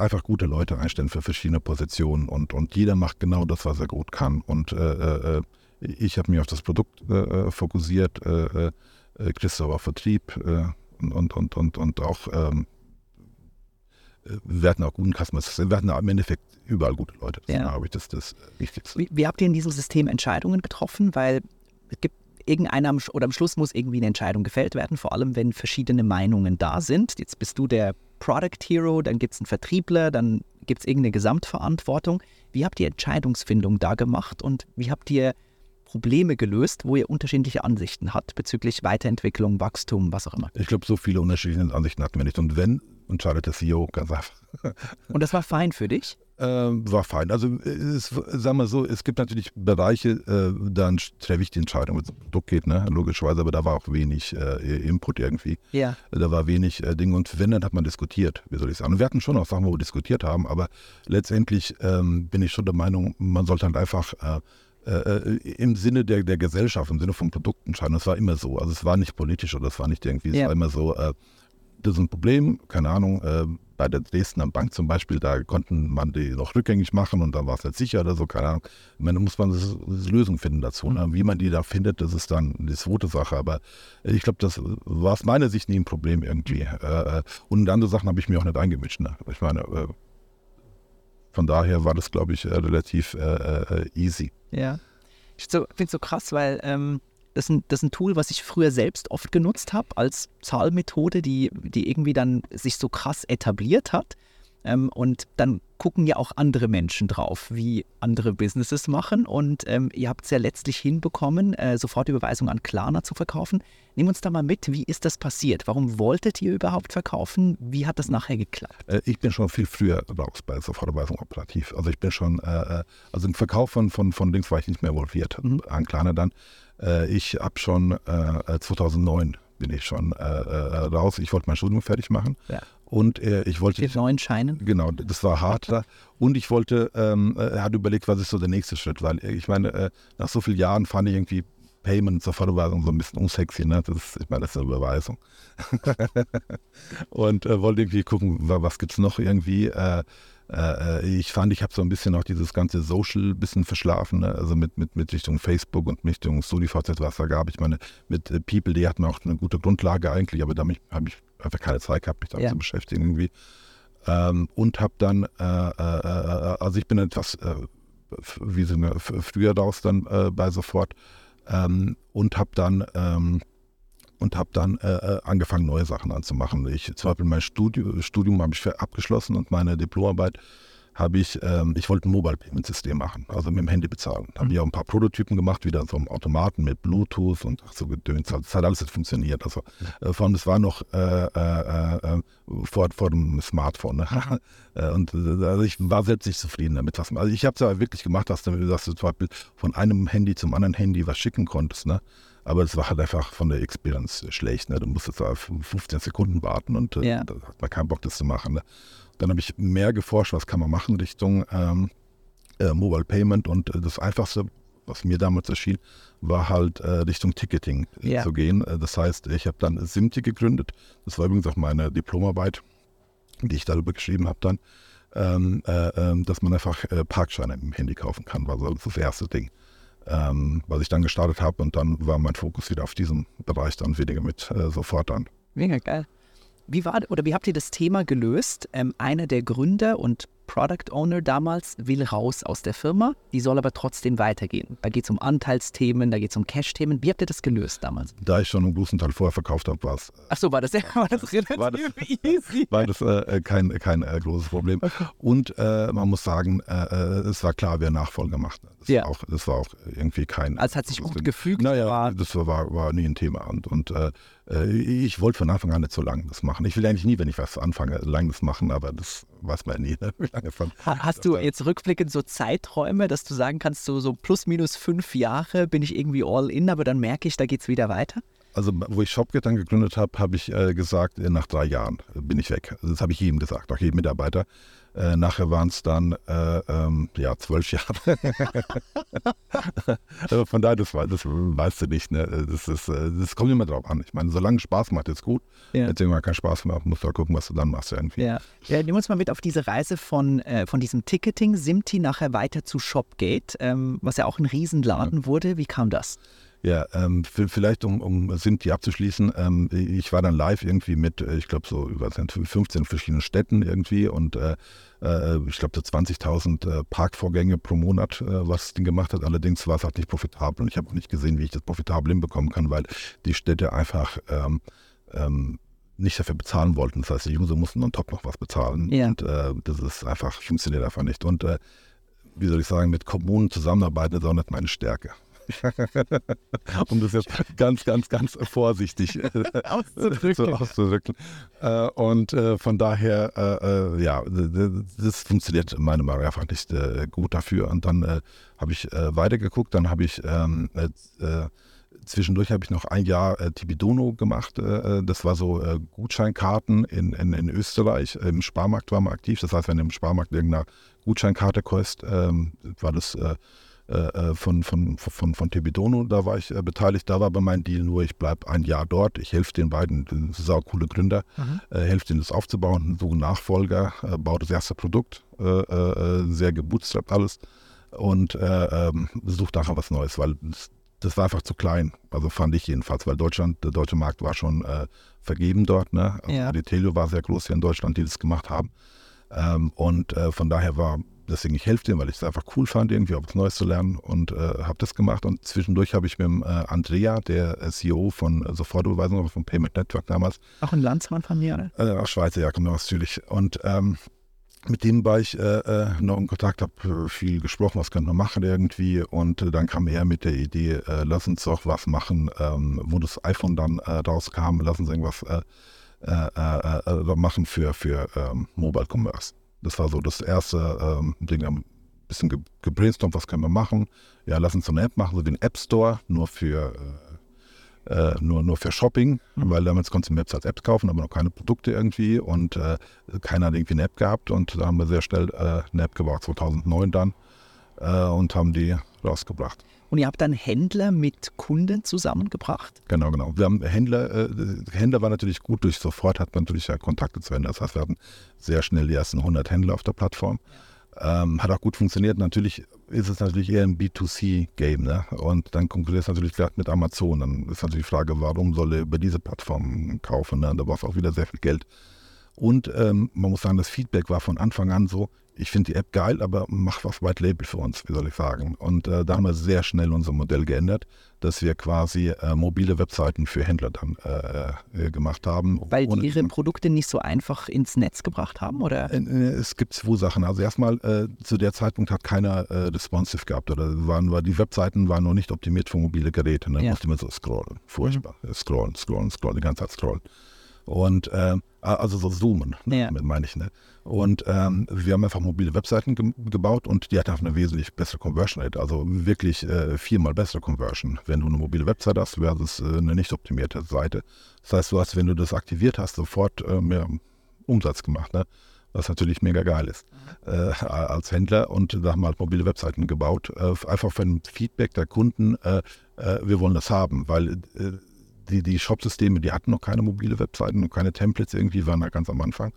S1: einfach gute Leute einstellen für verschiedene Positionen und, und jeder macht genau das, was er gut kann. Und äh, äh, ich habe mich auf das Produkt äh, fokussiert, äh, äh, Christoph auf Vertrieb und, und, und, und auch ähm, wir hatten auch guten Customer Wir hatten im Endeffekt überall gute Leute.
S2: Das ja.
S1: glaube ich, das das Wichtigste.
S2: Wie, wie, habt ihr in diesem System Entscheidungen getroffen? Weil es gibt irgendeiner oder am Schluss muss irgendwie eine Entscheidung gefällt werden, vor allem wenn verschiedene Meinungen da sind. Jetzt bist du der Product Hero, dann gibt es einen Vertriebler, dann gibt es irgendeine Gesamtverantwortung. Wie habt ihr Entscheidungsfindung da gemacht und wie habt ihr Probleme gelöst, wo ihr unterschiedliche Ansichten habt bezüglich Weiterentwicklung, Wachstum, was auch immer?
S1: Ich glaube, so viele unterschiedliche Ansichten hatten wir nicht. Und wenn, entscheidet der CEO ganz einfach.
S2: Und das war fein für dich?
S1: Ähm, war fein. Also es, sagen wir so, es gibt natürlich Bereiche, äh, dann treffe ich die Entscheidung, wenn es um Produkt geht, ne? logischerweise, aber da war auch wenig äh, Input irgendwie.
S2: Ja.
S1: Da war wenig äh, Dinge und wenn, dann hat man diskutiert, wie soll ich sagen. Und wir hatten schon auch Sachen, wo wir diskutiert haben, aber letztendlich ähm, bin ich schon der Meinung, man sollte halt einfach äh, äh, im Sinne der, der Gesellschaft, im Sinne von Produkten entscheiden. Das war immer so. Also es war nicht politisch oder es war nicht irgendwie, es ja. war immer so, äh, das ist ein Problem, keine Ahnung, äh, bei der Dresdner Bank zum Beispiel, da konnten man die noch rückgängig machen und dann war es nicht sicher oder so, keine Ahnung. Da muss man eine Lösung finden dazu. Ne? Wie man die da findet, das ist dann die zweite Sache. Aber ich glaube, das war aus meiner Sicht nie ein Problem irgendwie. Äh, äh und andere Sachen habe ich mir auch nicht eingemischt. Ne? Ich meine, äh, von daher war das, glaube ich, äh, relativ äh, easy.
S2: Ja. Ich finde es so, so, krass, weil ähm, das, ist ein, das ist ein Tool, was ich früher selbst oft genutzt habe als Zahlmethode, die, die irgendwie dann sich so krass etabliert hat. Ähm, und dann gucken ja auch andere Menschen drauf, wie andere Businesses machen. Und ähm, ihr habt es ja letztlich hinbekommen, äh, Sofortüberweisung an Klarna zu verkaufen. Nimm uns da mal mit, wie ist das passiert? Warum wolltet ihr überhaupt verkaufen? Wie hat das nachher geklappt?
S1: Äh, ich bin schon viel früher raus bei Sofortüberweisung operativ. Also ich bin schon, äh, äh also im Verkauf von, von, von Links war ich nicht mehr involviert, mhm. an Klarna dann. Äh, ich habe schon 2009 äh, bin ich schon raus. Ich wollte mein Studium fertig machen.
S2: Ja.
S1: Und äh, ich wollte.
S2: Mit neuen Scheinen?
S1: Genau, das war hart. Und ich wollte, ähm, er hat überlegt, was ist so der nächste Schritt, weil ich meine, äh, nach so vielen Jahren fand ich irgendwie Payment zur Verüberweisung so ein bisschen unsexy. Ne? Das ist, ich meine, das ist eine Überweisung. und äh, wollte irgendwie gucken, was gibt es noch irgendwie. Äh, äh, ich fand, ich habe so ein bisschen auch dieses ganze Social bisschen verschlafen, ne? also mit, mit, mit Richtung Facebook und Richtung StudiVZ, was da gab. Ich meine, mit äh, People, die hatten auch eine gute Grundlage eigentlich, aber damit habe ich einfach keine Zeit gehabt, mich damit ja. zu beschäftigen irgendwie. Ähm, und habe dann, äh, äh, äh, also ich bin etwas, äh, wie sind wir, früher raus dann bei Sofort ähm, und habe dann ähm, und habe dann äh, äh, angefangen, neue Sachen anzumachen. Ich zum Beispiel mein Studium, Studium habe ich abgeschlossen und meine Diplomarbeit habe ich, ähm, ich wollte ein Mobile Payment System machen, also mit dem Handy bezahlen. Da habe ich mhm. auch ein paar Prototypen gemacht, wieder so einem Automaten mit Bluetooth und so gedöns. Das hat alles funktioniert. Also äh, vor allem, das war noch äh, äh, äh vor, vor dem Smartphone. Ne? Äh, und also ich war selbst nicht zufrieden damit. Was, also ich habe es ja wirklich gemacht, dass du, dass du zum Beispiel von einem Handy zum anderen Handy was schicken konntest. Ne? Aber es war halt einfach von der Experience schlecht. Ne? Du musstest da 15 Sekunden warten und äh, ja. da hat man keinen Bock, das zu machen. Ne? Dann habe ich mehr geforscht, was kann man machen Richtung ähm, äh, Mobile Payment und äh, das Einfachste, was mir damals erschien, war halt äh, Richtung Ticketing äh, ja. zu gehen. Äh, das heißt, ich habe dann Simti gegründet. Das war übrigens auch meine Diplomarbeit, die ich darüber geschrieben habe dann. Ähm, ähm, dass man einfach Parkscheine im Handy kaufen kann, war so das erste Ding ähm, was ich dann gestartet habe. Und dann war mein Fokus wieder auf diesem Bereich dann weniger mit äh, sofort an.
S2: Mega geil. Wie war oder wie habt ihr das Thema gelöst? Ähm, einer der Gründer und Product Owner damals will raus aus der Firma, die soll aber trotzdem weitergehen. Da geht es um Anteilsthemen, da geht es um Cash-Themen. Wie habt ihr das gelöst damals?
S1: Da ich schon einen großen Teil vorher verkauft habe, war es.
S2: Ach so, war das, war das relativ
S1: war das, easy. War das äh, kein, kein äh, großes Problem. Und äh, man muss sagen, äh, äh, es war klar, wer Nachfolger macht. Das,
S2: ja.
S1: war auch, das war auch irgendwie kein.
S2: Also hat sich gut gefügt.
S1: Naja, das war, war nie ein Thema. Und, und äh, ich wollte von Anfang an nicht so lange das machen. Ich will eigentlich nie, wenn ich was anfange, lang das machen, aber das weiß man nie, ne? lange.
S2: Hast du jetzt rückblickend so Zeiträume, dass du sagen kannst, so, so plus minus fünf Jahre bin ich irgendwie all in, aber dann merke ich, da geht es wieder weiter?
S1: Also, wo ich ShopGet dann gegründet habe, habe ich äh, gesagt, äh, nach drei Jahren bin ich weg. Das habe ich jedem gesagt, auch jedem Mitarbeiter. Äh, nachher waren es dann äh, ähm, ja zwölf Jahre. also von daher, das, das weißt du nicht. Ne? Das, ist, äh, das kommt immer drauf an. Ich meine, solange Spaß macht, ist gut. Ja. Wenn es irgendwann keinen Spaß mehr musst du halt gucken, was du dann machst irgendwie.
S2: Ja. ja, nimm uns mal mit auf diese Reise von, äh, von diesem Ticketing, Simti nachher weiter zu Shopgate, ähm, was ja auch ein Riesenladen ja. wurde. Wie kam das?
S1: Ja, ähm, vielleicht um, um Sinti abzuschließen, ähm, ich war dann live irgendwie mit, äh, ich glaube so über 15 verschiedenen Städten irgendwie und äh, äh, ich glaube so 20.000 äh, Parkvorgänge pro Monat, äh, was das Ding gemacht hat. Allerdings war es halt nicht profitabel und ich habe nicht gesehen, wie ich das profitabel hinbekommen kann, weil die Städte einfach ähm, ähm, nicht dafür bezahlen wollten. Das heißt, die User mussten on top noch was bezahlen. Ja. Und äh, das ist einfach, funktioniert einfach nicht. Und wie soll ich sagen, mit Kommunen zusammenarbeiten ist auch nicht meine Stärke. Um das jetzt ganz, ganz, ganz vorsichtig äh, auszudrücken. So auszudrücken. Äh, und äh, von daher, ja, das funktioniert meiner Meinung nach einfach nicht gut dafür. Und dann habe ich weitergeguckt, dann habe ich ähm, Zwischendurch habe ich noch ein Jahr äh, Tibidono gemacht. Äh, das war so äh, Gutscheinkarten in, in, in, Österreich. Im Sparmarkt war man aktiv. Das heißt, wenn du im Sparmarkt irgendeine Gutscheinkarte kaufst, ähm, war das von, von, von, von Tebidono, da war ich äh, beteiligt. Da war aber mein Deal nur, ich bleibe ein Jahr dort, ich helfe den beiden, das sind auch coole Gründer, mhm. äh, helfe denen das aufzubauen, suche Nachfolger, äh, baue das erste Produkt, äh, sehr gebootstrapped alles und ähm, suche nachher was Neues, weil das, das, war einfach zu klein, also fand ich jedenfalls, weil Deutschland, der deutsche Markt war schon vergeben dort, ne? Also ja. Die Telio war sehr groß hier in Deutschland, die das gemacht haben. Ähm, und von daher war deswegen ich helfe dem, weil ich es einfach cool fand, irgendwie auch was Neues zu lernen und äh, habe das gemacht. Und zwischendurch habe ich mit dem, äh, Andrea, der äh, CEO von äh, Sofortüberweisung, von Payment Network damals.
S2: Auch ein Landsmann von mir, oder?
S1: Äh, aus Schweizer, ja, aus Zürich. Und ähm, mit dem war ich äh, äh, noch in Kontakt, habe viel gesprochen, was können wir machen irgendwie. Und dann kam er mit der Idee, lass uns doch was machen, ähm, wo das iPhone dann rauskam, lass uns irgendwas machen für, für ähm, Mobile Commerce. Das war so das erste ähm, Ding. Ein bisschen ge gebrainstormt, was können wir machen. Ja, lass uns so eine App machen, so wie ein App Store, nur für, äh, äh, nur, nur für Shopping, mhm. weil damals konntest du Maps als Apps kaufen, aber noch keine Produkte irgendwie und äh, keiner hat irgendwie eine App gehabt und da haben wir sehr schnell äh, eine App gebaut, 2009 dann äh, und haben die rausgebracht.
S2: Und ihr habt dann Händler mit Kunden zusammengebracht?
S1: Genau, genau. Wir haben Händler, äh, Händler war natürlich gut, durch sofort hat man natürlich ja Kontakte zu Händlern. Das heißt, wir hatten sehr schnell die ersten 100 Händler auf der Plattform. Ähm, hat auch gut funktioniert. Natürlich ist es natürlich eher ein B2C-Game. Ne? Und dann konkurriert es natürlich gerade mit Amazon. Dann ist natürlich die Frage, warum soll er über diese Plattform kaufen? Ne? Da war es auch wieder sehr viel Geld. Und ähm, man muss sagen, das Feedback war von Anfang an so, ich finde die App geil, aber mach was White Label für uns, wie soll ich sagen. Und äh, da haben wir sehr schnell unser Modell geändert, dass wir quasi äh, mobile Webseiten für Händler dann äh, äh gemacht haben.
S2: Weil die ihre Produkte nicht so einfach ins Netz gebracht haben, oder? Äh,
S1: äh, es gibt zwei Sachen. Also erstmal, zu der Zeitpunkt hat keiner responsive gehabt oder waren, war, die Webseiten waren noch nicht optimiert für mobile Geräte. Ne? Ja. Musste man so scrollen. Furchtbar. Mhm. Scrollen, scrollen, scrollen, die ganze Zeit scrollen. Und also so zoomen, ne? ja. meine ich. Ne? Und ähm, wir haben einfach mobile Webseiten ge gebaut und die hatten eine wesentlich bessere Conversion Rate, also wirklich äh, viermal bessere Conversion, wenn du eine mobile Website hast versus äh, eine nicht optimierte Seite. Das heißt, du hast, wenn du das aktiviert hast, sofort äh, mehr Umsatz gemacht, ne? was natürlich mega geil ist mhm. äh, als Händler. Und da haben wir halt mobile Webseiten gebaut, äh, einfach für ein Feedback der Kunden, äh, wir wollen das haben, weil die, die Shop-Systeme, die hatten noch keine mobile Webseiten und keine Templates irgendwie, waren da ganz am Anfang.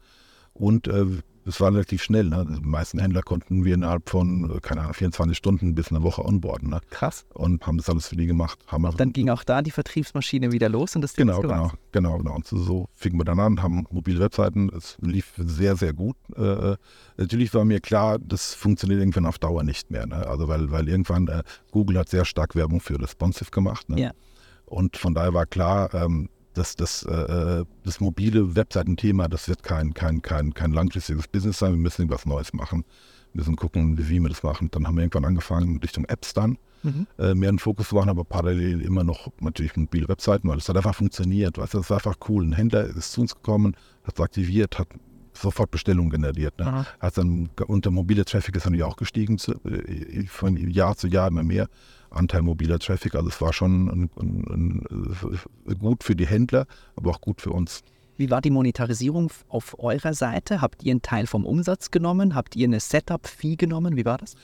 S1: Und äh, es war relativ schnell. Ne? Die meisten Händler konnten wir innerhalb von, keine Ahnung, 24 Stunden bis eine Woche onboarden. Ne?
S2: Krass.
S1: Und haben das alles für die gemacht. Haben
S2: dann ging auch da die Vertriebsmaschine wieder los und das
S1: Genau, genau, genau, genau. Und so, so fingen wir dann an, haben mobile Webseiten. Es lief sehr, sehr gut. Äh, natürlich war mir klar, das funktioniert irgendwann auf Dauer nicht mehr. Ne? Also weil, weil irgendwann äh, Google hat sehr stark Werbung für Responsive gemacht. Ne? Ja. Und von daher war klar, ähm, dass das, äh, das mobile Webseitenthema, das wird kein, kein, kein, kein langfristiges Business sein. Wir müssen irgendwas Neues machen. Wir müssen gucken, wie wir das machen. Dann haben wir irgendwann angefangen, Richtung Apps dann mhm. äh, mehr einen Fokus zu machen, aber parallel immer noch natürlich mobile Webseiten, weil es hat einfach funktioniert. Weißt das war einfach cool. Ein Händler ist zu uns gekommen, hat es aktiviert, hat sofort Bestellungen generiert. Ne? Hat dann, und der mobile Traffic ist natürlich auch gestiegen, zu, äh, von Jahr zu Jahr immer mehr. Anteil mobiler Traffic. Also es war schon ein, ein, ein gut für die Händler, aber auch gut für uns.
S2: Wie war die Monetarisierung auf eurer Seite? Habt ihr einen Teil vom Umsatz genommen? Habt ihr eine Setup-Fee genommen? Wie war das?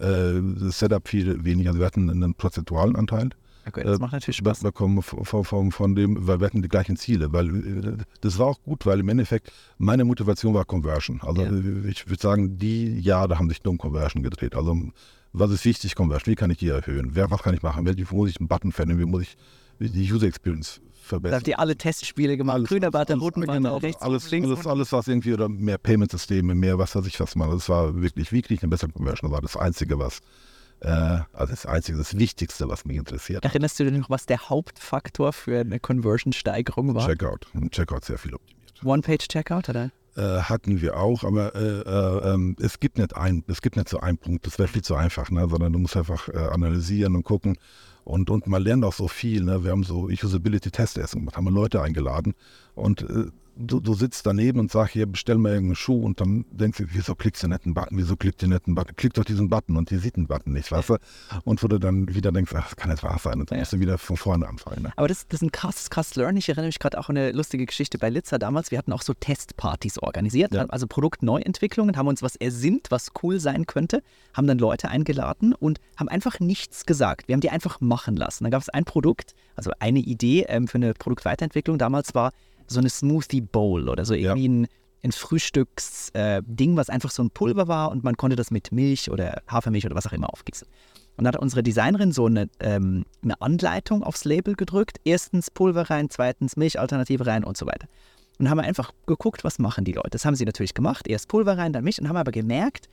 S1: Äh, Setup-Fee weniger. Also wir hatten einen prozentualen Anteil.
S2: Okay, das äh, macht natürlich Spaß.
S1: Bekommen von, von, von, dem, weil wir hatten die gleichen Ziele. Weil äh, das war auch gut, weil im Endeffekt meine Motivation war Conversion. Also ja. ich würde sagen, die Jahre haben sich nur um Conversion gedreht. Also was ist wichtig, Conversion? Wie kann ich die erhöhen? Wer, was kann ich machen? Wie muss ich einen Button verändern? Wie muss ich die User Experience verbessern. Da
S2: habt ihr alle Testspiele gemacht, alles, grüner Button, roten Button, genau, rechts,
S1: alles, links. Alles, alles, was irgendwie, oder mehr Payment-Systeme, mehr was weiß ich was man. Das war wirklich, wie kriege ich eine bessere Conversion? Das war das Einzige, was, äh, also das Einzige, das Wichtigste, was mich interessiert.
S2: Erinnerst du dich noch, was der Hauptfaktor für eine Conversion-Steigerung war?
S1: Checkout. Checkout sehr viel optimiert.
S2: One-Page-Checkout, oder?
S1: Äh, hatten wir auch, aber äh, äh, ähm, es gibt nicht ein, es gibt nicht so einen Punkt, das wäre viel zu einfach, ne? sondern du musst einfach äh, analysieren und gucken, und, und man lernt auch so viel. Ne? Wir haben so Usability-Tests gemacht, haben wir Leute eingeladen. Und äh, du, du sitzt daneben und sagst, hier, bestell mir irgendeinen Schuh und dann denkst du, wieso klickst du nicht einen Button, wieso klickt ihr nicht einen Button? Klick doch diesen Button und die sieht einen Button nicht, weißt du? Und wo du dann wieder denkst, ach, das kann nicht wahr sein und dann ja. musst du wieder von vorne anfangen. Ne?
S2: Aber das, das ist ein krasses, krasses Learning. Ich erinnere mich gerade auch an eine lustige Geschichte bei Litzer damals. Wir hatten auch so Testpartys organisiert, ja. also Produktneuentwicklungen, haben uns was ersinnt, was cool sein könnte, haben dann Leute eingeladen und haben einfach nichts gesagt. Wir haben die einfach machen lassen. Dann gab es ein Produkt, also eine Idee ähm, für eine Produktweiterentwicklung damals war, so eine Smoothie Bowl oder so irgendwie ja. ein, ein Frühstücksding, äh, was einfach so ein Pulver war und man konnte das mit Milch oder Hafermilch oder was auch immer aufgießen. Und dann hat unsere Designerin so eine, ähm, eine Anleitung aufs Label gedrückt. Erstens Pulver rein, zweitens Milchalternative rein und so weiter. Und dann haben wir einfach geguckt, was machen die Leute. Das haben sie natürlich gemacht. Erst Pulver rein, dann Milch. Und haben aber gemerkt,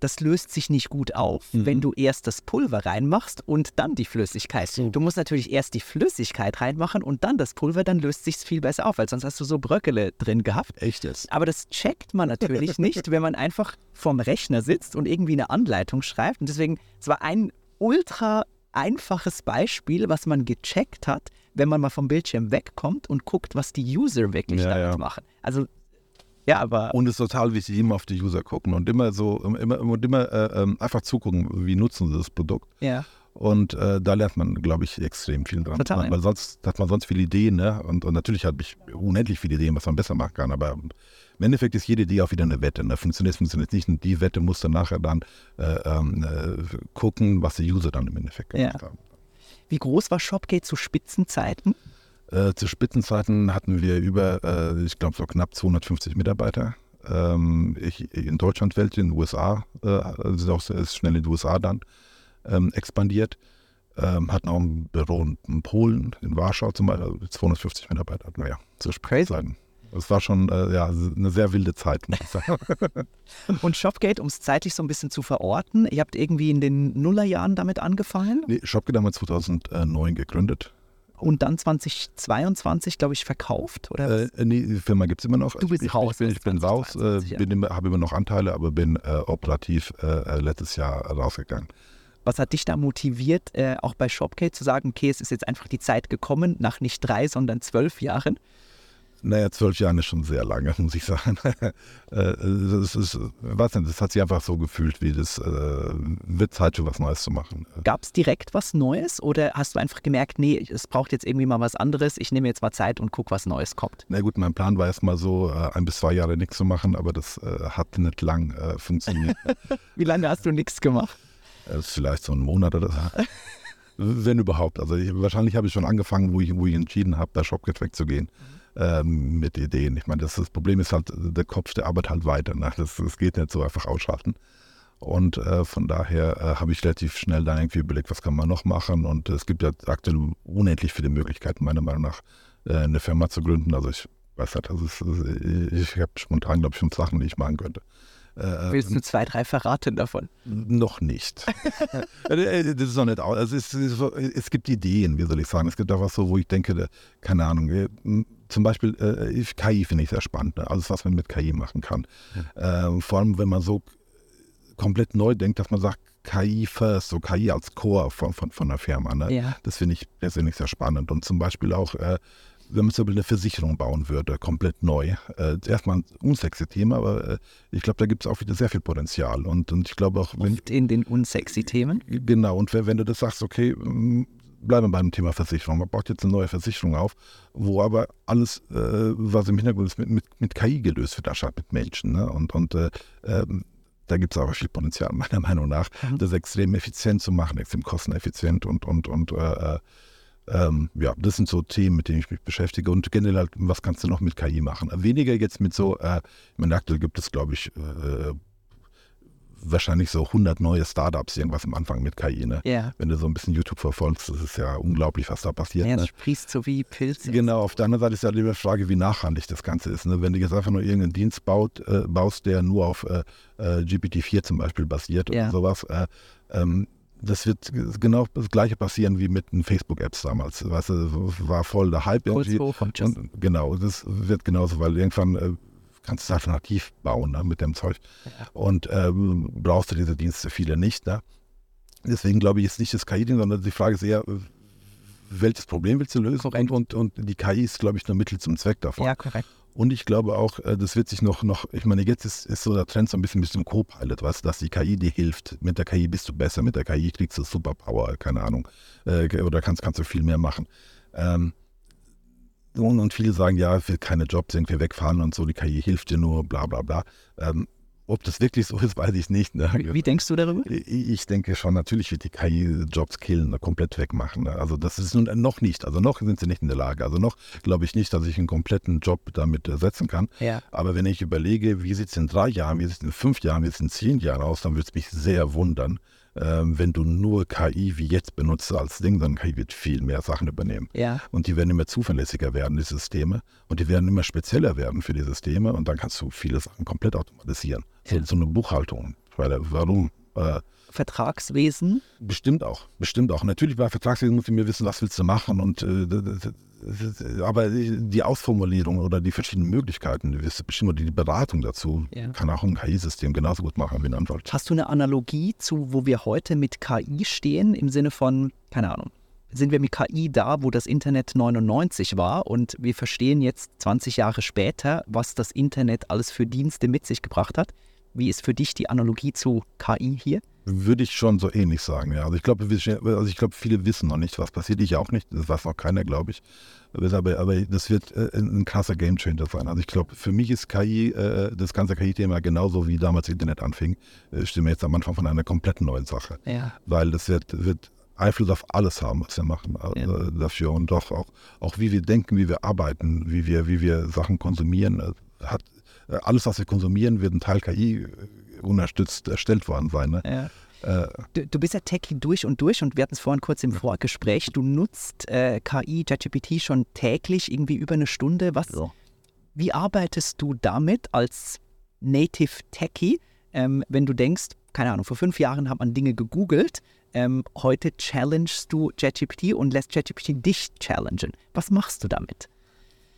S2: das löst sich nicht gut auf, mhm. wenn du erst das Pulver reinmachst und dann die Flüssigkeit. So. Du musst natürlich erst die Flüssigkeit reinmachen und dann das Pulver, dann löst sich viel besser auf, weil sonst hast du so Bröckele drin gehabt.
S1: Echtes.
S2: Aber das checkt man natürlich nicht, wenn man einfach vorm Rechner sitzt und irgendwie eine Anleitung schreibt. Und deswegen, es war ein ultra einfaches Beispiel, was man gecheckt hat, wenn man mal vom Bildschirm wegkommt und guckt, was die User wirklich ja, damit ja. machen. Also ja, aber.
S1: Und es ist total wichtig, immer auf die User gucken und immer so, immer, und immer äh, ähm, einfach zugucken, wie nutzen sie das Produkt.
S2: Ja.
S1: Und äh, da lernt man, glaube ich, extrem viel dran.
S2: Total.
S1: Weil sonst hat man sonst viele Ideen, ne? Und, und natürlich habe ich unendlich viele Ideen, was man besser machen kann. Aber im Endeffekt ist jede Idee auch wieder eine Wette. Ne? Funktioniert, funktioniert nicht. Und die Wette muss dann nachher dann äh, ähm, äh, gucken, was die User dann im Endeffekt gemacht ja. haben.
S2: Wie groß war Shopgate zu Spitzenzeiten?
S1: Äh, zu Spitzenzeiten hatten wir über, äh, ich glaube, so knapp 250 Mitarbeiter. Ähm, ich, in Deutschland, Welt, in den USA, äh, ist auch ist schnell in den USA dann ähm, expandiert. Ähm, hatten auch ein Büro in Polen, in Warschau zum Beispiel, 250 also Mitarbeiter hatten wir ja zu Spitzenzeiten. Das war schon äh, ja, eine sehr wilde Zeit, muss ich sagen.
S2: Und Shopgate, um es zeitlich so ein bisschen zu verorten, ihr habt irgendwie in den Nullerjahren damit angefangen?
S1: Nee, Shopgate haben wir 2009 gegründet
S2: und dann 2022, glaube ich, verkauft? Oder?
S1: Äh, nee, die Firma gibt es immer noch.
S2: Du bist
S1: ich,
S2: raus.
S1: Ich bin, ich bin raus, äh, habe immer noch Anteile, aber bin äh, operativ äh, äh, letztes Jahr rausgegangen.
S2: Was hat dich da motiviert, äh, auch bei Shopgate zu sagen, okay, es ist jetzt einfach die Zeit gekommen, nach nicht drei, sondern zwölf Jahren?
S1: Naja, zwölf Jahre ist schon sehr lange, muss ich sagen. es ist, was denn, das hat sich einfach so gefühlt, wie das äh, wird Zeit für was Neues zu machen.
S2: Gab es direkt was Neues oder hast du einfach gemerkt, nee, es braucht jetzt irgendwie mal was anderes, ich nehme jetzt mal Zeit und gucke, was Neues kommt?
S1: Na gut, mein Plan war erst mal so, äh, ein bis zwei Jahre nichts zu machen, aber das äh, hat nicht lang äh, funktioniert.
S2: wie lange hast du nichts gemacht?
S1: Äh, vielleicht so einen Monat oder so. Wenn überhaupt. Also ich, wahrscheinlich habe ich schon angefangen, wo ich, wo ich entschieden habe, bei Shopkit wegzugehen. Mhm ähm, mit Ideen. Ich meine, das, das, Problem ist halt, der Kopf, der arbeitet halt weiter. Ne? Das, das geht nicht so einfach ausschalten. Und äh, von daher äh, habe ich relativ schnell dann irgendwie überlegt, was kann man noch machen. Und es gibt ja aktuell unendlich viele Möglichkeiten, meiner Meinung nach, äh, eine Firma zu gründen. Also ich weiß nicht, also ist, ich habe spontan, glaube ich, fünf Sachen, die ich machen könnte.
S2: Äh, Willst du zwei, drei verraten davon?
S1: Noch nicht. Äh, das ist noch nicht also es, es, gibt Ideen, wie soll ich sagen. Es gibt auch was so, wo ich denke, keine Ahnung, zum Beispiel äh, KI finde ich sehr spannend. Ne? Alles, was man mit KI machen kann. Ja. Äh, vor allem, wenn man so komplett neu denkt, dass man sagt, KI first, so KI als Core von, von, von einer Firma. Ne?
S2: Ja.
S1: Das finde ich persönlich sehr spannend. Und zum Beispiel auch, äh, wenn man zum Beispiel eine Versicherung bauen würde, komplett neu. Äh, erstmal ein unsexy Thema, aber äh, ich glaube, da gibt es auch wieder sehr viel Potenzial. Und, und ich glaube auch,
S2: wenn. Oft in den unsexy Themen?
S1: Genau, und wenn, wenn du das sagst, okay, bleiben wir beim Thema Versicherung. Man baut jetzt eine neue Versicherung auf, wo aber alles, äh, was im Hintergrund ist, mit, mit, mit KI gelöst wird, anstatt mit Menschen. Ne? Und, und äh, ähm, da gibt es aber viel Potenzial, meiner Meinung nach, mhm. das extrem effizient zu machen, extrem kosteneffizient und, und, und äh, äh, ähm, ja, das sind so Themen, mit denen ich mich beschäftige und generell halt, was kannst du noch mit KI machen? Weniger jetzt mit so, äh, ich meine, aktuell gibt es, glaube ich, äh, wahrscheinlich so 100 neue Startups irgendwas am Anfang mit KI. Ne?
S2: Ja.
S1: Wenn du so ein bisschen YouTube verfolgst, das ist ja unglaublich, was da passiert.
S2: Ja,
S1: ne?
S2: das sprießt so wie Pilze.
S1: Genau, auf der anderen Seite ist ja die Frage, wie nachhaltig das Ganze ist. Ne? Wenn du jetzt einfach nur irgendeinen Dienst baut, äh, baust, der nur auf äh, äh GPT-4 zum Beispiel basiert
S2: ja.
S1: oder sowas, äh, ähm, das wird genau das gleiche passieren wie mit den Facebook-Apps damals. Weißt du, war voll der Hype irgendwie. Und, genau, das wird genauso, weil irgendwann äh, kannst du es alternativ bauen ne, mit dem Zeug. Ja. Und ähm, brauchst du diese Dienste viele nicht. Ne? Deswegen glaube ich jetzt nicht das KI-Ding, sondern die Frage ist eher, welches Problem willst du lösen? Und, und, und die KI ist, glaube ich, nur Mittel zum Zweck davon.
S2: Ja, korrekt.
S1: Und ich glaube auch, äh, das wird sich noch, noch ich meine, jetzt ist, ist so der Trend so ein bisschen mit dem Co-Pilot, du, dass die KI dir hilft. Mit der KI bist du besser, mit der KI kriegst du Superpower, keine Ahnung. Äh, oder kannst, kannst du viel mehr machen. Ähm, und, und, viele sagen, ja, will keine Jobs irgendwie wegfahren und so, die KI hilft dir nur, bla bla bla. Ähm, ob das wirklich so ist, weiß ich nicht. Ne?
S2: Wie, wie, denkst du darüber?
S1: Ich denke schon, natürlich wird die KI Jobs killen, komplett wegmachen. Ne? Also das ist nun noch nicht. Also noch sind sie nicht in der Lage. Also noch glaube ich nicht, dass ich einen kompletten Job damit ersetzen kann.
S2: Ja.
S1: Aber wenn ich überlege, wie sieht es in drei Jahren, wie sieht es in fünf Jahren, wie sieht es in zehn Jahren aus, dann würde es mich sehr wundern, ähm, wenn du nur KI wie jetzt benutzt als Ding, dann KI wird viel mehr Sachen übernehmen.
S2: Ja.
S1: Und die werden immer zuverlässiger werden, die Systeme. Und die werden immer spezieller werden für die Systeme. Und dann kannst du viele Sachen komplett automatisieren. Ja. So, so eine Buchhaltung. Weil, warum?
S2: Äh, Vertragswesen?
S1: Bestimmt auch, bestimmt auch. Natürlich bei Vertragswesen muss ich mir wissen, was willst du machen und äh, aber die Ausformulierung oder die verschiedenen Möglichkeiten, bestimmt die Beratung dazu, ja. kann auch ein KI-System genauso gut machen wie ein Anwalt.
S2: Hast du eine Analogie zu, wo wir heute mit KI stehen, im Sinne von, keine Ahnung, sind wir mit KI da, wo das Internet 99 war und wir verstehen jetzt 20 Jahre später, was das Internet alles für Dienste mit sich gebracht hat? Wie ist für dich die Analogie zu KI hier?
S1: Würde ich schon so ähnlich sagen, ja. Also ich glaube, also ich glaube, viele wissen noch nicht, was passiert. Ich auch nicht. Das weiß noch keiner, glaube ich. Aber, aber das wird äh, ein krasser Gamechanger sein. Also ich glaube, für mich ist KI, äh, das ganze KI-Thema genauso wie damals Internet anfing, äh, stehen wir jetzt am Anfang von einer kompletten neuen Sache.
S2: Ja.
S1: Weil das wird, wird Einfluss auf alles haben, was wir machen äh, ja. dafür. Und doch auch, auch wie wir denken, wie wir arbeiten, wie wir, wie wir Sachen konsumieren. Äh, hat, äh, alles, was wir konsumieren, wird ein Teil KI unerstützt erstellt worden sein. Ne?
S2: Ja. Du, du, bist ja Techie durch und durch und wir hatten es vorhin kurz im Vorgespräch. Du nutzt äh, KI, ChatGPT schon täglich, irgendwie über eine Stunde. Was, ja. Wie arbeitest du damit als Native Techie, ähm, wenn du denkst, keine Ahnung, vor fünf Jahren hat man Dinge gegoogelt, ähm, heute challengest du ChatGPT und lässt ChatGPT dich challengen. Was machst du damit?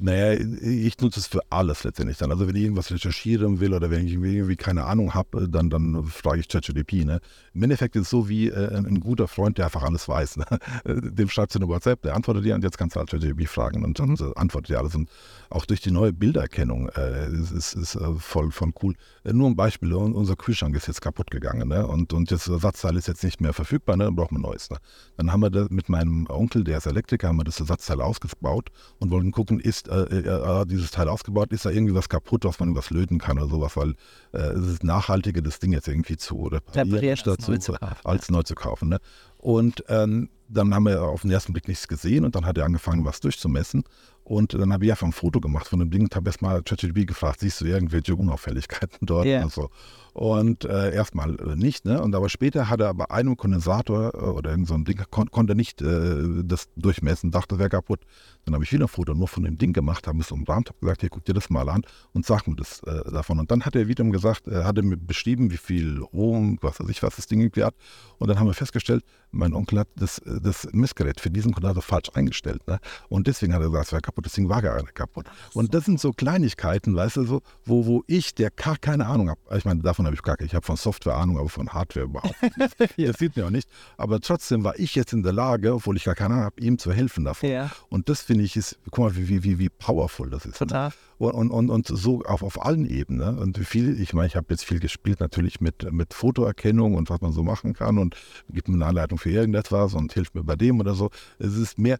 S1: Naja, ich nutze es für alles letztendlich dann. Also wenn ich irgendwas recherchieren will oder wenn ich irgendwie keine Ahnung habe, dann, dann frage ich ChatGPT. Ne? Im Endeffekt ist es so wie äh, ein, guter Freund, der einfach alles weiß. Ne? Dem schreibst du eine WhatsApp, der antwortet dir und jetzt kannst du halt ChatGPT fragen und dann antwortet dir alles. Und auch durch die neue Bilderkennung äh, ist es ist, äh, voll, voll cool. Äh, nur ein Beispiel, unser Kühlschrank ist jetzt kaputt gegangen ne? und, und das Ersatzteil ist jetzt nicht mehr verfügbar, ne? dann brauchen wir ein neues. Ne? Dann haben wir das mit meinem Onkel, der ist Elektriker, haben wir das Ersatzteil ausgebaut und wollten gucken, ist äh, äh, dieses Teil ausgebaut, ist da irgendwie was kaputt, was man irgendwas löten kann oder sowas, weil äh, es ist nachhaltiger, das Ding jetzt irgendwie zu reparieren, statt neu zu, als neu zu kaufen. Ne? Und ähm, dann haben wir auf den ersten Blick nichts gesehen und dann hat er angefangen, was durchzumessen. Und dann habe ich einfach ein Foto gemacht von dem Ding und habe erstmal ChatGPT gefragt, siehst du irgendwelche Unauffälligkeiten dort?
S2: Yeah.
S1: Also, und äh, erstmal äh, nicht, ne? Und aber später hat er bei einem Kondensator äh, oder irgend so ein Ding, kon konnte nicht äh, das durchmessen, dachte, wäre kaputt. Dann habe ich wieder ein Foto nur von dem Ding gemacht, habe es umrahmt, habe gesagt, hier guck dir das mal an und sag mir das äh, davon. Und dann hat er wiederum gesagt, er hatte mir beschrieben, wie viel Ohm, was weiß ich, was das Ding irgendwie hat. Und dann haben wir festgestellt, mein Onkel hat das, das Messgerät für diesen Kondensator falsch eingestellt. Ne? Und deswegen hat er gesagt, es wäre kaputt, das Ding war gar nicht kaputt. Und das sind so Kleinigkeiten, weißt du, so, wo, wo ich, der gar keine Ahnung habe, ich meine, davon habe ich gar keine, ich habe von Software Ahnung, aber von Hardware überhaupt nicht. ja. Das sieht mir auch nicht. Aber trotzdem war ich jetzt in der Lage, obwohl ich gar keine Ahnung habe, ihm zu helfen davon.
S2: Ja.
S1: Und das finde ich ist, guck mal, wie, wie, wie powerful das ist.
S2: Ne? Total.
S1: Ne? Und, und, und so auf, auf allen Ebenen. Ne? Und viel, ich meine, ich habe jetzt viel gespielt natürlich mit, mit Fotoerkennung und was man so machen kann und gibt mir eine Anleitung für irgendetwas und hilf mir bei dem oder so. Es ist mehr,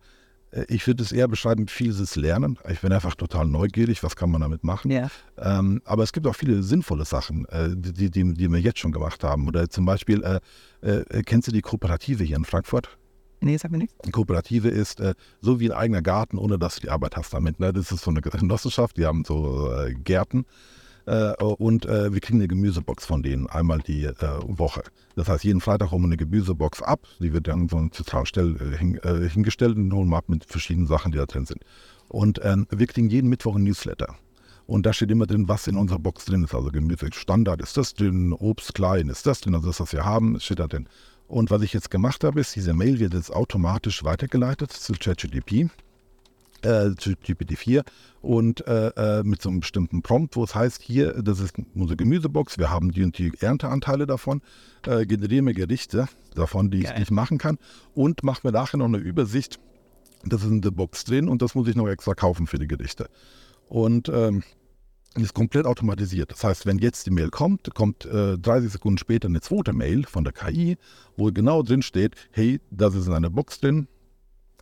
S1: ich würde es eher beschreiben, vieles Lernen. Ich bin einfach total neugierig, was kann man damit machen.
S2: Ja.
S1: Ähm, aber es gibt auch viele sinnvolle Sachen, äh, die, die, die wir jetzt schon gemacht haben. Oder zum Beispiel, äh, äh, kennst du die Kooperative hier in Frankfurt?
S2: Nee, sag mir nichts.
S1: Die Kooperative ist äh, so wie ein eigener Garten, ohne dass du die Arbeit hast damit. Ne? Das ist so eine Genossenschaft, die haben so äh, Gärten. Äh, und äh, wir kriegen eine Gemüsebox von denen einmal die äh, Woche. Das heißt, jeden Freitag holen wir eine Gemüsebox ab. Die wird dann so eine Zentralstelle äh, hin, äh, hingestellt und holen wir ab mit verschiedenen Sachen, die da drin sind. Und ähm, wir kriegen jeden Mittwoch ein Newsletter. Und da steht immer drin, was in unserer Box drin ist. Also Gemüse Standard ist das drin, Obst klein ist das drin, also das, was wir haben, steht da drin. Und was ich jetzt gemacht habe, ist, diese Mail wird jetzt automatisch weitergeleitet zu ChatGPT, äh, zu GPT-4 und äh, äh, mit so einem bestimmten Prompt, wo es heißt, hier, das ist unsere Gemüsebox, wir haben die und die Ernteanteile davon, äh, generiere mir Gerichte davon, die
S2: Geil.
S1: ich nicht machen kann und mach mir nachher noch eine Übersicht, das ist in der Box drin und das muss ich noch extra kaufen für die Gerichte. Und ähm, ist komplett automatisiert. Das heißt, wenn jetzt die Mail kommt, kommt äh, 30 Sekunden später eine zweite Mail von der KI, wo genau drin steht, hey, das ist in einer Box drin,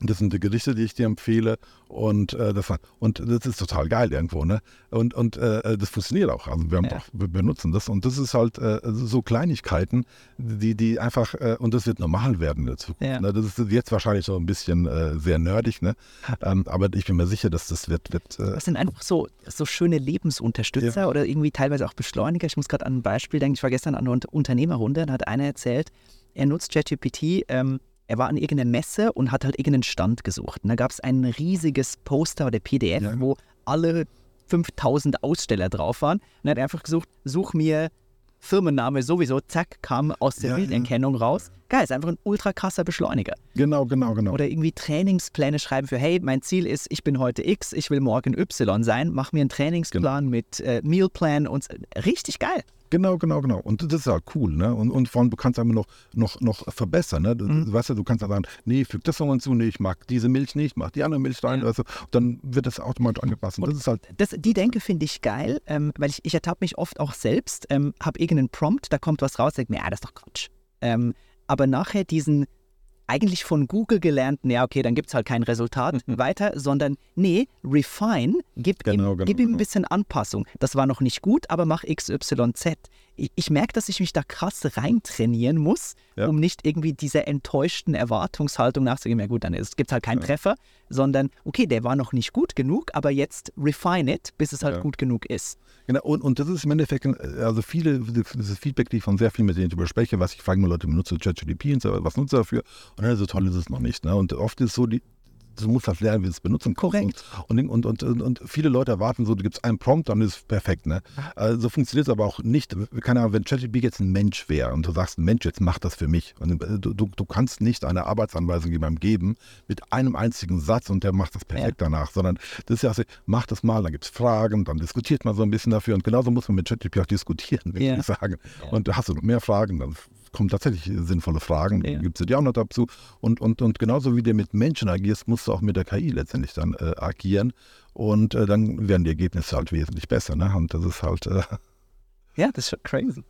S1: das sind die Gerichte, die ich dir empfehle und, äh, das, und das ist total geil irgendwo. Ne? Und, und äh, das funktioniert auch. Also wir, haben
S2: Ja.
S1: auch, wir benutzen das und das ist halt äh, so Kleinigkeiten, die, die einfach, äh, und das wird normal werden in der Zukunft.
S2: Ja.
S1: Ne? Das ist jetzt wahrscheinlich so ein bisschen äh, sehr nerdig, ne? ähm, aber ich bin mir sicher, dass das wird, wird äh,
S2: Das sind einfach so, so schöne Lebensunterstützer oder irgendwie teilweise auch Beschleuniger. Ich muss gerade an ein Beispiel denken. Ich war gestern an einer Unter- Unternehmerrunde, da hat einer erzählt, er nutzt ChatGPT. Ähm, er war an irgendeiner Messe und hat halt irgendeinen Stand gesucht. Und da gab es ein riesiges Poster oder PDF,
S1: Ja.
S2: wo alle 5000 Aussteller drauf waren. Und er hat einfach gesucht, such mir Firmenname sowieso, zack, kam aus der
S1: Ja, ja.
S2: Bilderkennung raus. Geil, ist einfach ein ultra krasser Beschleuniger.
S1: genau, genau, genau.
S2: Oder irgendwie Trainingspläne schreiben für, hey, mein Ziel ist, ich bin heute X, ich will morgen Y sein, mach mir einen Trainingsplan mit äh, Mealplan und richtig geil.
S1: Genau, genau, genau. Und das ist halt cool, ne? Und, und vor allem, du kannst einfach noch, noch, noch verbessern, ne? Du,
S2: Mhm.
S1: Weißt du, du kannst dann sagen, nee, füg das noch hinzu, nee, ich mag diese Milch nicht, mach die andere Milch rein,
S2: Ja.
S1: also, dann wird das automatisch angepasst. Und das ist halt,
S2: Das, die Denke finde ich geil, ähm, weil ich, ich ertappe mich oft auch selbst, ähm, habe irgendeinen Prompt, da kommt was raus, denke mir, ja, das ist doch Quatsch. Ähm, aber nachher diesen eigentlich von Google gelernten, ja, okay, dann gibt es halt kein Resultat weiter, sondern nee, refine, gib,
S1: Genau,
S2: ihm,
S1: genau,
S2: gib ihm ein
S1: genau.
S2: bisschen Anpassung. Das war noch nicht gut, aber mach XYZ. Ich, ich merke, dass ich mich da krass reintrainieren muss,
S1: Ja.
S2: um nicht irgendwie dieser enttäuschten Erwartungshaltung nachzugeben, ja gut, dann gibt es halt keinen Treffer, sondern okay, der war noch nicht gut genug, aber jetzt refine it, bis es halt
S1: Ja.
S2: gut genug ist.
S1: genau, und, und das ist im Endeffekt, äh, also viele, das ist Feedback, die ich von sehr vielen, mit denen ich darüber spreche, was ich frage mal Leute, benutze ChatGPT und so, was nutzt ihr dafür? Und dann so toll ist es noch nicht, ne? Und oft ist es so, die, du musst halt lernen, wie du es benutzen.
S2: Korrekt.
S1: Und, und, und, und, viele Leute erwarten so, du gibst einen Prompt, dann ist es perfekt. Ne? Äh, so funktioniert es aber auch nicht. Keine Ahnung, wenn ChatGPT jetzt ein Mensch wäre und du sagst, Mensch, jetzt mach das für mich. Und äh, du, du, du kannst nicht eine Arbeitsanweisung jemandem geben mit einem einzigen Satz und der macht das perfekt danach, sondern das ist ja so, mach das mal, dann gibt es Fragen, dann diskutiert man so ein bisschen dafür und genauso muss man mit ChatGPT auch diskutieren, würde
S2: Ja.
S1: ich sagen. Und hast du noch mehr Fragen, dann kommen tatsächlich sinnvolle Fragen,
S2: Ja.
S1: gibt es die auch noch dazu. Und, und, und genauso wie du mit Menschen agierst, musst du auch mit der KI letztendlich dann äh, agieren. Und äh, dann werden die Ergebnisse halt wesentlich besser. Ne? Und das ist halt, äh,
S2: Ja, das ist schon crazy.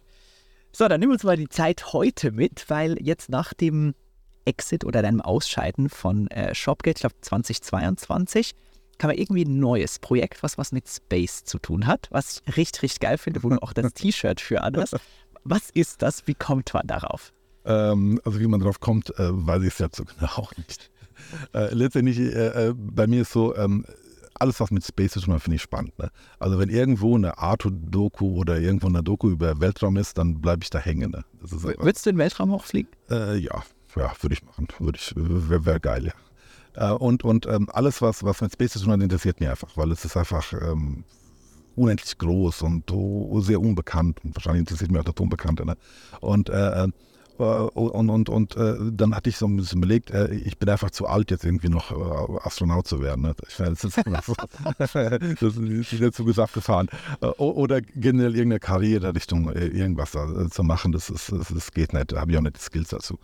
S2: So, dann nimm uns mal die Zeit heute mit, weil jetzt nach dem Exit oder deinem Ausscheiden von äh, Shopgate, ich glaube 2022, kam ja irgendwie ein neues Projekt, was was mit Space zu tun hat, was ich richtig, richtig geil finde, wo du auch das T-Shirt für anhast. Was ist das? Wie kommt man darauf?
S1: ähm, also wie man drauf kommt, äh, weiß ich selbst so genau auch nicht. Äh, letztendlich, äh, äh, bei mir ist so, ähm, alles, was mit Space zu tun hat, finde ich spannend. Ne? Also wenn irgendwo eine Art-Doku oder irgendwo eine Doku über Weltraum ist, dann bleibe ich da hängen. Ne?
S2: Würdest du in den Weltraum hochfliegen?
S1: Äh, ja, ja, würde ich machen. Würde ich, wäre wär geil, ja. Äh, und und ähm, alles, was, was mit Space zu tun hat, interessiert mich einfach, weil es ist einfach ähm, unendlich groß und so sehr unbekannt. Und wahrscheinlich interessiert mich auch das Unbekannte. Ne? Und äh, äh, und, und, und äh, dann hatte ich so ein bisschen überlegt, äh, ich bin einfach zu alt, jetzt irgendwie noch Astronaut zu werden. Ne? Ich meine, das, ist, das ist jetzt zu gesagt gefahren. Oder generell irgendeine Karriere Richtung irgendwas zu machen, das, ist, das, das geht nicht. Da habe ich auch nicht die Skills dazu.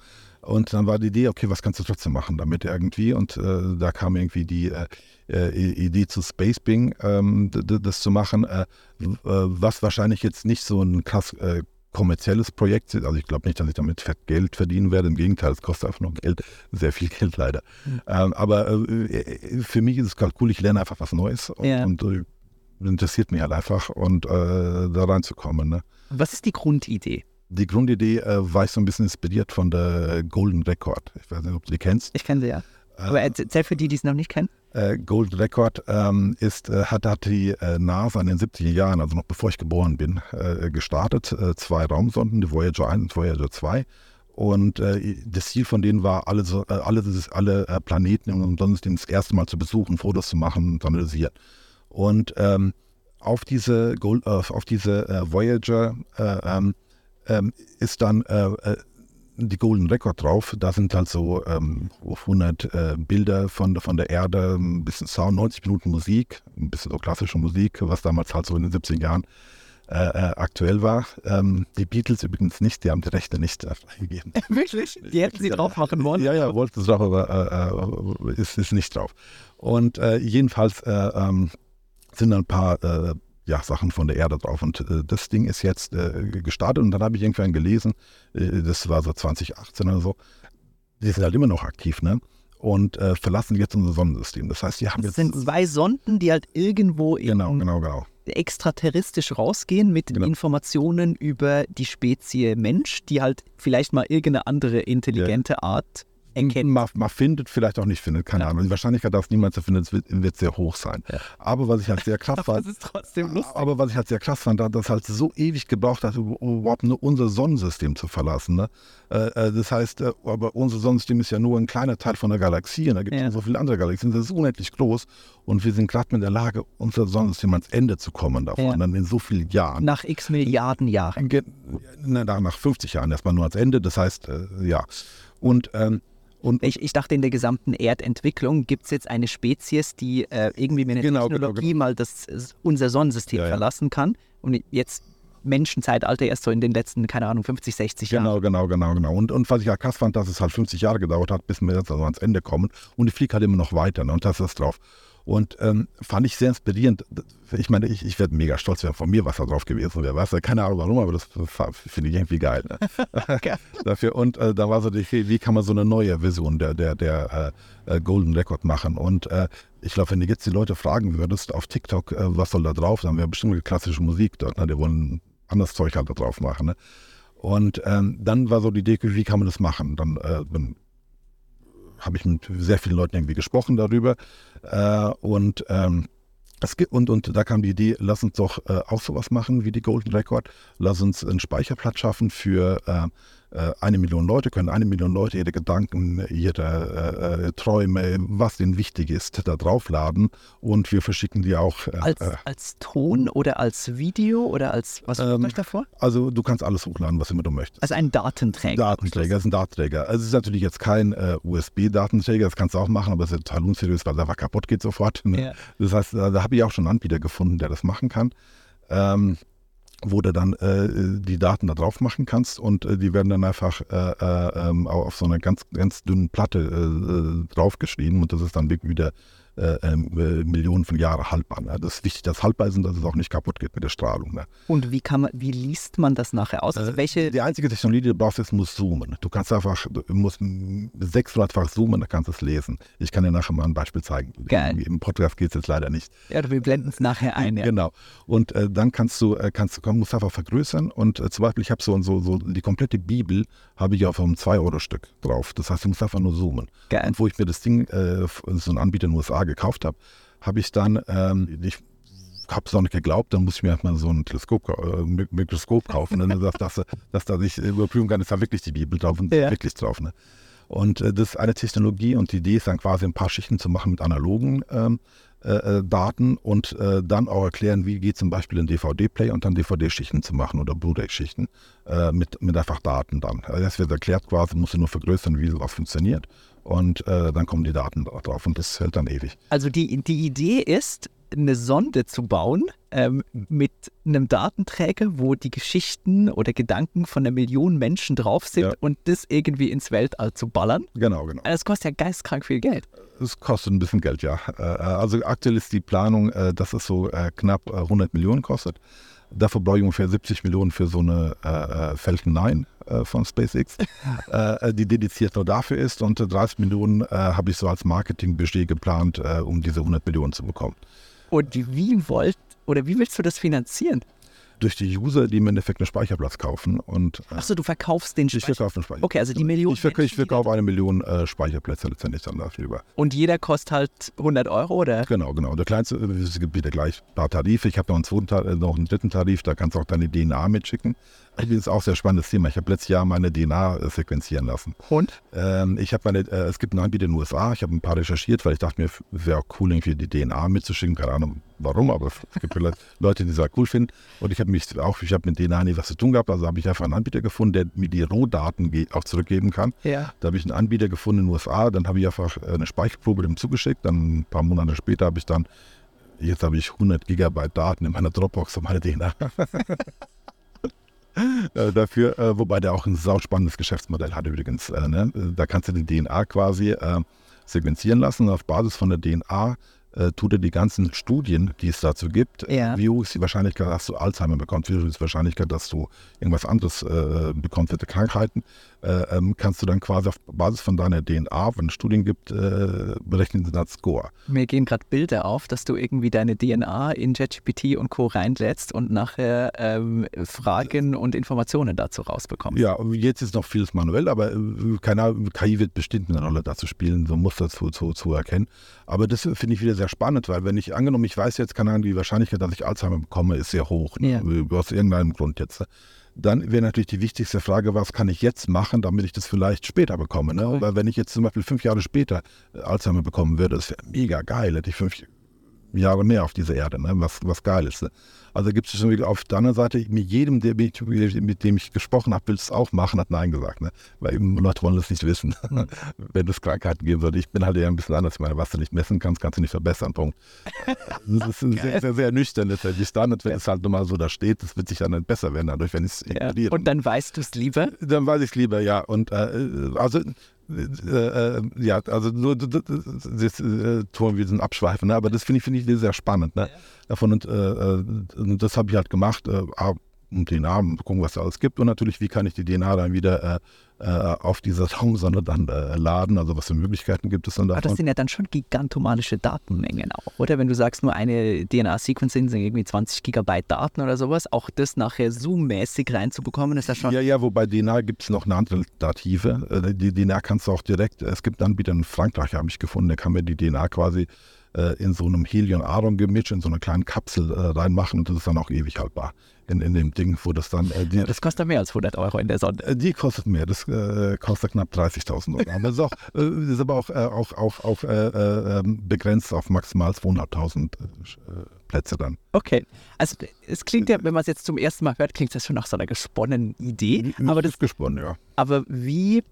S1: Und dann war die Idee, okay, was kannst du trotzdem machen damit irgendwie? Und äh, da kam irgendwie die äh, äh, Idee zu Spacebing, ähm, das zu machen, äh, äh, was wahrscheinlich jetzt nicht so ein krass äh, kommerzielles Projekt. Also ich glaube nicht, dass ich damit Geld verdienen werde. Im Gegenteil, es kostet einfach noch Geld, sehr viel Geld leider. Mhm. Ähm, aber für mich ist es gerade cool, ich lerne einfach was Neues und, ja. und interessiert mich halt einfach und da reinzukommen. Ne?
S2: Was ist die Grundidee?
S1: Die Grundidee äh, war ich so ein bisschen inspiriert von der Golden Record. Ich weiß nicht, ob du die kennst.
S2: Ich kenne sie ja. Aber erzähl für die, die es noch nicht kennen.
S1: Äh, Gold Record ähm, ist, äh, hat, hat die äh, NASA in den 70er Jahren, also noch bevor ich geboren bin, äh, gestartet. Äh, zwei Raumsonden, die Voyager 1 und Voyager 2. Und äh, das Ziel von denen war, alle, alle, alle Planeten im Sonnensystem das erste Mal zu besuchen, Fotos zu machen, zu analysieren. Und ähm, auf diese, Gold, auf diese Voyager ähm, ähm, ist dann die Golden Record drauf. Da sind halt so ähm, 100 äh, Bilder von, von der Erde, ein bisschen Sound, 90 Minuten Musik, ein bisschen so klassische Musik, was damals halt so in den 70er Jahren äh, äh, aktuell war. Ähm, die Beatles übrigens nicht, die haben die Rechte nicht äh, freigegeben.
S2: Wirklich? Die hätten sie drauf machen wollen?
S1: Ja, ja, wollten sie drauf, aber äh, äh, ist, ist nicht drauf. Und jedenfalls ähm, sind ein paar ja, Sachen von der Erde drauf. Und äh, das Ding ist jetzt äh, gestartet und dann habe ich irgendwann gelesen, äh, das war so 2018 oder so, die sind halt immer noch aktiv, ne? Und äh, verlassen jetzt unser Sonnensystem. Das heißt, die haben
S2: das
S1: jetzt.
S2: sind zwei Sonden, die halt irgendwo
S1: genau, genau, genau.
S2: extraterrestrisch rausgehen mit genau. Informationen über die Spezie Mensch, die halt vielleicht mal irgendeine andere intelligente ja. Art erkennen.
S1: Man, man, findet, vielleicht auch nicht findet, keine ja. Ahnung. Die Wahrscheinlichkeit, dass niemand zu finden, wird, wird sehr hoch sein. Ja. Aber was ich halt sehr krass fand, aber was ich halt sehr krass fand, dass das halt so ewig gebraucht hat, um überhaupt nur unser Sonnensystem zu verlassen. Ne? Äh, äh, das heißt, äh, aber unser Sonnensystem ist ja nur ein kleiner Teil von der Galaxie. Und da gibt es ja. so viele andere Galaxien. Das ist unendlich groß. Und wir sind gerade in der Lage, unser Sonnensystem ans Ende zu kommen davon. Ja. Dann in so vielen Jahren.
S2: Nach x Milliarden Jahren.
S1: Nach 50 Jahren erstmal nur ans Ende. Das heißt, ja. Und ähm,
S2: und ich, ich, dachte, in der gesamten Erdentwicklung gibt es jetzt eine Spezies, die äh, irgendwie mit einer genau, genau Technologie genau, genau. mal das, unser Sonnensystem ja, verlassen kann. Und jetzt Menschenzeitalter erst so in den letzten, keine Ahnung, 50, 60
S1: Jahren.
S2: Genau,
S1: genau, genau, genau. Und, und was ich ja krass fand, dass es halt 50 Jahre gedauert hat, bis wir jetzt also ans Ende kommen. Und die fliegt halt immer noch weiter. Ne? Und das ist drauf. Und ähm, fand ich sehr inspirierend. Ich meine, ich, ich werde mega stolz werden von mir, was da drauf gewesen wäre. Weißt du, keine Ahnung warum, aber das finde ich irgendwie geil. Ne? Dafür. Und äh, da war so die Idee, wie kann man so eine neue Version der, der, der äh, äh Golden Record machen? Und äh, ich glaube, wenn du jetzt die Leute fragen würdest auf TikTok, äh, was soll da drauf, dann wäre bestimmt klassische Musik dort. Ne? Die wollen anderes Zeug halt da drauf machen. Ne? Und ähm, dann war so die Idee, wie kann man das machen? Dann äh, habe ich mit sehr vielen Leuten irgendwie gesprochen darüber. Äh, und, ähm, es gibt, und, und da kam die Idee, lass uns doch äh, auch sowas machen wie die Golden Record. Lass uns einen Speicherplatz schaffen für äh, eine Million Leute können eine Million Leute ihre Gedanken, ihre äh, äh, Träume, was ihnen wichtig ist, da draufladen und wir verschicken die auch.
S2: Äh, als, äh, als Ton oder als Video oder als, was ähm, euch davor?
S1: Also du kannst alles hochladen, was immer du möchtest.
S2: Also ein Datenträger.
S1: Datenträger, ist ein Datenträger. Also es ist natürlich jetzt kein USB-Datenträger, das kannst du auch machen, aber es ist total unseriös, weil der einfach kaputt geht sofort. Ne? Ja. Das heißt, da, da habe ich auch schon einen Anbieter gefunden, der das machen kann. Ähm, wo du dann äh, die Daten da drauf machen kannst und äh, die werden dann einfach äh, äh ähm, auf so einer ganz, ganz dünnen Platte äh, äh, draufgeschrieben und das ist dann wieder äh, ähm, äh, Millionen von Jahren haltbar. Ne? Das ist wichtig, dass haltbar ist und dass es auch nicht kaputt geht mit der Strahlung. Ne?
S2: Und wie kann man, wie liest man das nachher aus? Also
S1: welche die einzige Technologie, die du brauchst, ist, muss zoomen. Du kannst einfach, du musst 600-fach zoomen, dann kannst du es lesen. Ich kann dir nachher mal ein Beispiel zeigen.
S2: Geil.
S1: Im Podcast geht es jetzt leider nicht.
S2: Ja, wir blenden es nachher ein. Ja.
S1: Genau. Und äh, dann kannst du, äh, kannst, musst einfach vergrößern und äh, zum Beispiel, ich habe so, so, so die komplette Bibel habe ich auf einem 2-Euro-Stück drauf. Das heißt, du musst einfach nur zoomen.
S2: Geil.
S1: Und wo ich mir das Ding, so ein Anbieter in den USA gekauft habe, habe ich dann, ähm, ich habe es auch nicht geglaubt, dann muss ich mir erstmal so ein Teleskop, äh, Mikroskop kaufen, ne, dass, dass, dass da sich überprüfen kann, ist da wirklich die Bibel drauf und ja. wirklich drauf. Ne? Und äh, das ist eine Technologie und die Idee ist dann quasi ein paar Schichten zu machen mit analogen ähm, äh, äh Daten und äh, dann auch erklären, wie geht zum Beispiel ein DVD-Player und dann DVD-Schichten zu machen oder Blu-ray-Schichten äh, mit, mit einfach Daten dann. Also das wird erklärt quasi, musst du nur vergrößern, wie sowas funktioniert und äh, dann kommen die Daten drauf und das hält dann ewig.
S2: Also die, die Idee ist, eine Sonde zu bauen ähm, mit einem Datenträger, wo die Geschichten oder Gedanken von einer Million Menschen drauf sind ja. und das irgendwie ins Weltall zu ballern.
S1: Genau, genau.
S2: Das kostet ja geistkrank viel Geld.
S1: Es kostet ein bisschen Geld, ja. Äh, also aktuell ist die Planung, äh, dass es so äh, knapp 100 Millionen kostet. Dafür brauche ich ungefähr 70 Millionen für so eine äh, äh Falcon 9 äh, von SpaceX, äh, die dediziert nur dafür ist. Und 30 Millionen äh, habe ich so als Marketingbudget geplant, äh, um diese 100 Millionen zu bekommen.
S2: Und wie wollt oder wie willst du das finanzieren?
S1: Durch die User, die im Endeffekt einen Speicherplatz kaufen. Und,
S2: äh, Achso, du verkaufst den
S1: Speicher? Ich verkaufe den Speicher.
S2: Okay, also die Million.
S1: Ich, verk ich verkaufe eine Million äh, Speicherplätze letztendlich dann dafür.
S2: Und jeder kostet halt 100 Euro, oder?
S1: Genau, genau. Der kleinste, es gibt wieder gleich ein paar Tarife. Ich habe noch einen zweiten, äh, noch einen dritten Tarif, da kannst du auch deine DNA mitschicken. Das ist auch ein sehr spannendes Thema. Ich habe letztes Jahr meine DNA äh, sequenzieren lassen.
S2: Und?
S1: Ähm, ich habe meine, äh, es gibt einen Anbieter in den USA. Ich habe ein paar recherchiert, weil ich dachte mir, wäre auch cool, irgendwie die DNA mitzuschicken. Keine Ahnung warum, aber es gibt Leute, die es cool finden. Und ich habe mich auch, ich habe mit DNA nie was zu tun gehabt. Also habe ich einfach einen Anbieter gefunden, der mir die Rohdaten auch zurückgeben kann.
S2: Ja.
S1: Da habe ich einen Anbieter gefunden in den USA. Dann habe ich einfach äh, eine Speicherprobe dem zugeschickt. Dann ein paar Monate später habe ich dann Jetzt habe ich 100 Gigabyte Daten in meiner Dropbox und meine DNA. äh, dafür, äh, wobei der auch ein sauspannendes Geschäftsmodell hat übrigens. Äh, ne? Da kannst du die DNA quasi äh, sequenzieren lassen und auf Basis von der DNA äh, tut er die ganzen Studien, die es dazu gibt,
S2: ja.
S1: wie hoch ist die Wahrscheinlichkeit, dass du Alzheimer bekommst, wie hoch ist die Wahrscheinlichkeit, dass du irgendwas anderes äh, bekommst, Krankheiten, äh, ähm, kannst du dann quasi auf Basis von deiner DNA, wenn es Studien gibt, äh, berechnen sie das Score.
S2: Mir gehen gerade Bilder auf, dass du irgendwie deine DNA in ChatGPT und Co. reinlädst und nachher ähm, Fragen und Informationen dazu rausbekommst.
S1: Ja, jetzt ist noch vieles manuell, aber äh, keine KI wird bestimmt eine Rolle dazu spielen, so Muster zu, zu, zu erkennen. Aber das finde ich wieder sehr spannend, weil wenn ich angenommen, ich weiß jetzt, keine Ahnung, die Wahrscheinlichkeit, dass ich Alzheimer bekomme, ist sehr hoch. Ne? Ja. Aus irgendeinem Grund jetzt. Dann wäre natürlich die wichtigste Frage, was kann ich jetzt machen, damit ich das vielleicht später bekomme. Ne? Weil wenn ich jetzt zum Beispiel fünf Jahre später Alzheimer bekommen würde, das wäre mega geil, hätte ich fünf Jahre mehr auf dieser Erde, ne? was, was geil ist. Ne? Also gibt es schon wieder auf der anderen Seite, mit jedem, der, mit dem ich gesprochen habe, will es auch machen, hat Nein gesagt. Ne? Weil eben Leute wollen das nicht wissen, mhm. wenn es Krankheiten geben würde. Ich bin halt ja ein bisschen anders. Ich meine, was du nicht messen kannst, kannst du nicht verbessern. Punkt. Das ist sehr, sehr, sehr nüchtern letztendlich dann. Und wenn ja. es halt nochmal so da steht, das wird sich dann nicht besser werden dadurch, wenn ich es
S2: ja. Und dann weißt du es lieber?
S1: Dann weiß ich es lieber, ja. Und äh, also äh, äh, ja, also nur das, das äh, tun wir sind abschweifen, ne? aber das finde ich, find ich sehr spannend. Ne? Davon und, äh, äh das habe ich halt gemacht, äh, um DNA, gucken, was es alles gibt und natürlich, wie kann ich die DNA dann wieder äh, auf dieser Raumsonde dann äh, laden, also was für Möglichkeiten gibt es dann davon.
S2: Aber das sind ja dann schon gigantomanische Datenmengen auch, oder? Wenn du sagst, nur eine DNA-Sequencing sind irgendwie 20 Gigabyte Daten oder sowas, auch das nachher Zoom-mäßig reinzubekommen, ist das schon...
S1: Ja, ja, wobei DNA gibt es noch eine andere Alternative. Äh, die DNA kannst du auch direkt, es gibt einen Anbieter in Frankreich, habe ich gefunden, der kann mir die DNA quasi äh, in so einem Helium-Aron-Gemisch in so einer kleinen Kapsel äh, reinmachen und das ist dann auch ewig haltbar. In, in dem Ding, wo das dann. Äh,
S2: die, das kostet mehr als 100 Euro in der Sonne.
S1: Äh, die kostet mehr, das äh, kostet knapp 30.000 Euro. Aber das ist, auch, äh, ist aber auch, auch, auch, auch ähm, begrenzt auf maximal 200.000 Plätze dann.
S2: Okay, also es klingt ja, wenn man es jetzt zum ersten Mal hört, klingt das schon nach so einer gesponnenen Idee.
S1: Aber das ist gesponnen, ja.
S2: Aber wie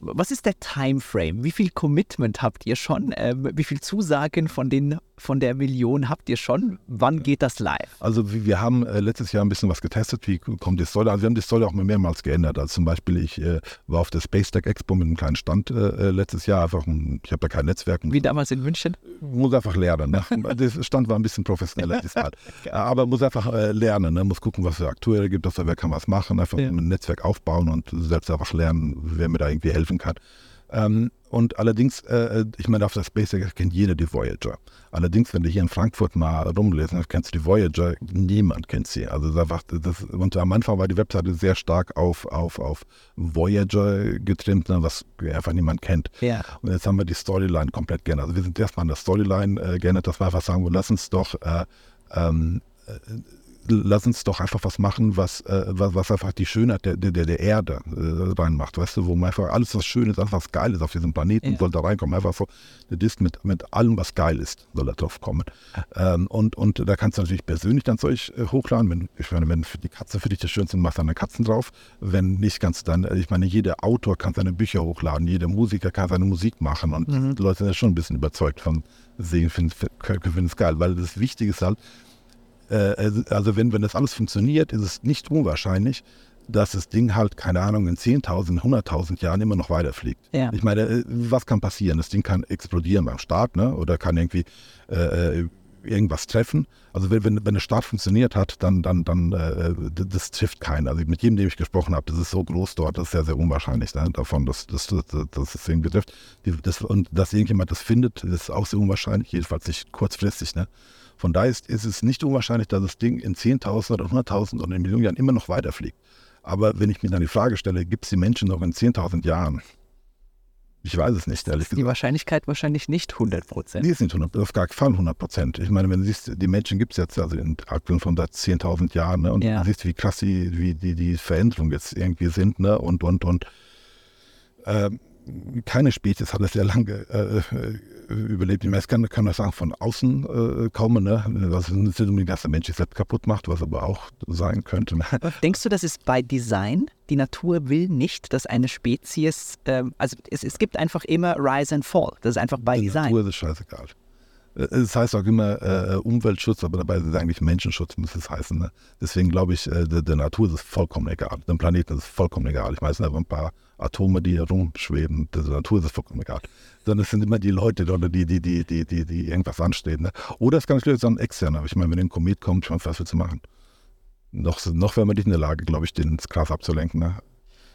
S2: was ist der Timeframe? Wie viel Commitment habt ihr schon? Ähm, wie viel Zusagen von, den, von der Million habt ihr schon? Wann geht das live?
S1: Also wir haben äh, letztes Jahr ein bisschen was getestet. Wie kommt die Story? Also wir haben die Story auch mehrmals geändert. Also zum Beispiel, ich äh, war auf der Space Tech Expo mit einem kleinen Stand äh, äh letztes Jahr. Einfach, ich habe da kein Netzwerk.
S2: Wie damals in München?
S1: Muss einfach lernen. Ne? Der Stand war ein bisschen professioneller diesmal. Aber muss einfach äh, lernen. Ne? Muss gucken, was für Akteure gibt. Also wer kann was machen. Einfach ja. ein Netzwerk aufbauen und selbst einfach lernen, wer mir da irgendwie helfen kann. Ähm, und allerdings, äh, ich meine, auf der SpaceX kennt jeder die Voyager. Allerdings, wenn du hier in Frankfurt mal rumlesen kennst du die Voyager, niemand kennt sie. Also das, das, und am Anfang war die Webseite sehr stark auf, auf, auf Voyager getrimmt, ne, was einfach niemand kennt.
S2: Ja.
S1: Und jetzt haben wir die Storyline komplett geändert. Also wir sind erstmal an der Storyline äh, geändert, dass wir einfach sagen, wir lass uns doch äh, ähm, äh, lass uns doch einfach was machen, was, äh, was, was, einfach die Schönheit der, der, der Erde äh, reinmacht, weißt du, wo man einfach alles, was schön ist, alles, was geil ist auf diesem Planeten, ja. soll da reinkommen. Einfach so eine Disk mit, mit allem, was geil ist, soll da drauf kommen. Ähm, und, und da kannst du natürlich persönlich dann Zeug äh, hochladen. Wenn, ich meine, wenn die Katze für dich das Schönste machst, dann eine Katzen drauf. Wenn nicht, kannst du dann, ich meine, jeder Autor kann seine Bücher hochladen, jeder Musiker kann seine Musik machen und mhm. die Leute sind ja schon ein bisschen überzeugt von Sehen, finden es geil, weil das Wichtige ist halt, äh, also wenn, wenn das alles funktioniert, ist es nicht unwahrscheinlich, dass das Ding halt, keine Ahnung, in 10.000, 100.000 Jahren immer noch weiterfliegt.
S2: Ja.
S1: Ich meine, äh, was kann passieren? Das Ding kann explodieren beim Start, ne? oder kann irgendwie äh, äh irgendwas treffen. Also wenn, wenn, wenn der Staat funktioniert hat, dann, dann, dann äh, das trifft keinen. Also mit jedem, dem ich gesprochen habe, das ist so groß dort, das ist sehr, sehr unwahrscheinlich ne, davon, dass, dass, dass, dass es irgendwie trifft. Das, und dass irgendjemand das findet, ist auch sehr unwahrscheinlich, jedenfalls nicht kurzfristig. Ne. Von daher ist, ist es nicht unwahrscheinlich, dass das Ding in 10.000 oder 100.000 oder in Millionen Jahren immer noch weiterfliegt. Aber wenn ich mir dann die Frage stelle, gibt es die Menschen noch in 10.000 Jahren? Ich weiß es nicht, ehrlich
S2: gesagt. Die Wahrscheinlichkeit wahrscheinlich nicht 100 Prozent.
S1: Die ist nicht 100, auf gar keinen Fall 100 Prozent. Ich meine, wenn du siehst, die Menschen gibt es jetzt also in aktuell von seit 10.000 Jahren ne? und ja. du siehst, wie krass die, wie die, die Veränderungen jetzt irgendwie sind ne? und, und, und. Äh, keine Spezies hat es sehr lange äh, äh überlebt. Ich meine, kann, kann man sagen, von außen äh, kommen, ne? was nicht unbedingt, dass der Mensch sich selbst kaputt macht, was aber auch sein könnte. Ne?
S2: Denkst du, das ist bei Design? Die Natur will nicht, dass eine Spezies, ähm, also es, es gibt einfach immer Rise and Fall. Das ist einfach bei
S1: Die
S2: Design.
S1: Natur ist scheißegal. Äh, es heißt auch immer äh, Umweltschutz, aber dabei ist es eigentlich Menschenschutz, muss es heißen. Ne? Deswegen glaube ich, äh, der, der, Natur ist es vollkommen egal. Dem Planeten ist es vollkommen egal. Ich meine, es sind einfach ein paar Atome, die herumschweben. Der Natur ist es vollkommen egal. Sondern es sind immer die Leute, oder die, die, die, die, die, die irgendwas anstehen. Ne? Oder es kann natürlich sein extern, aber ich meine, wenn ein Komet kommt, ich meine, was willst du machen? Noch, noch wäre man nicht in der Lage, glaube ich, den ins Gras abzulenken. Ne?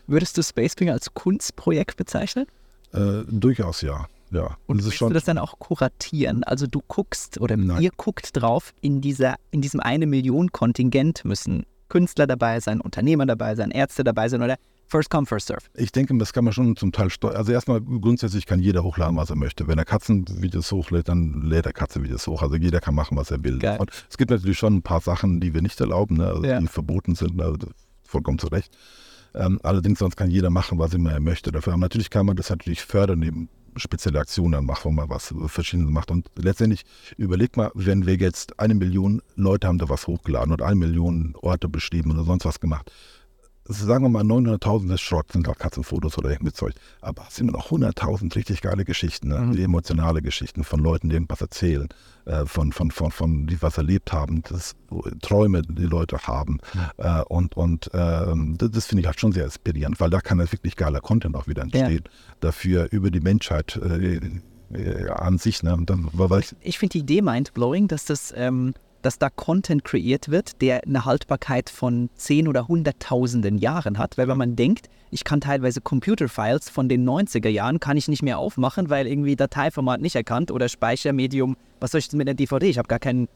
S2: Würdest du Spaceping als Kunstprojekt bezeichnen?
S1: Äh, durchaus ja. Ja,
S2: und willst du das dann auch kuratieren? Also du guckst oder Nein. ihr guckt drauf, in, dieser, in diesem eine Million Kontingent müssen Künstler dabei sein, Unternehmer dabei sein, Ärzte dabei sein oder First come, first serve.
S1: Ich denke, das kann man schon zum Teil steuern. Also erstmal grundsätzlich kann jeder hochladen, was er möchte. Wenn er Katzenvideos hochlädt, dann lädt er Katzenvideos hoch. Also jeder kann machen, was er will.
S2: Geil.
S1: Und es gibt natürlich schon ein paar Sachen, die wir nicht erlauben, ne? also ja. die verboten sind, also vollkommen zu Recht. Ähm, allerdings sonst kann jeder machen, was immer er möchte. Dafür. Aber natürlich kann man das natürlich fördern, eben spezielle Aktionen dann macht, wo man was Verschiedenes macht. Und letztendlich überleg mal, wenn wir jetzt eine Million Leute haben da was hochgeladen und eine Million Orte beschrieben oder sonst was gemacht sagen wir mal 900.000 ist Schrott, sind auch Katzenfotos oder irgendwie Zeug. Aber es sind noch 100.000 richtig geile Geschichten, ne? mhm. emotionale Geschichten von Leuten, die irgendwas erzählen, äh, von, von, von, von, die was erlebt haben, das, Träume, die Leute haben. Mhm. Äh, und und äh, das, das finde ich halt schon sehr inspirierend, weil da kann halt wirklich geiler Content auch wieder entstehen. Ja. Dafür über die Menschheit äh, äh, an sich. Ne? Dann,
S2: ich, ich finde die Idee mindblowing, dass das ähm, dass da Content kreiert wird, der eine Haltbarkeit von 10 oder 100.000 Jahren hat. Weil wenn man denkt, ich kann teilweise Computerfiles von den 90er Jahren, kann ich nicht mehr aufmachen, weil irgendwie Dateiformat nicht erkannt oder Speichermedium, was soll ich denn mit einer DVD? Ich habe gar keinen,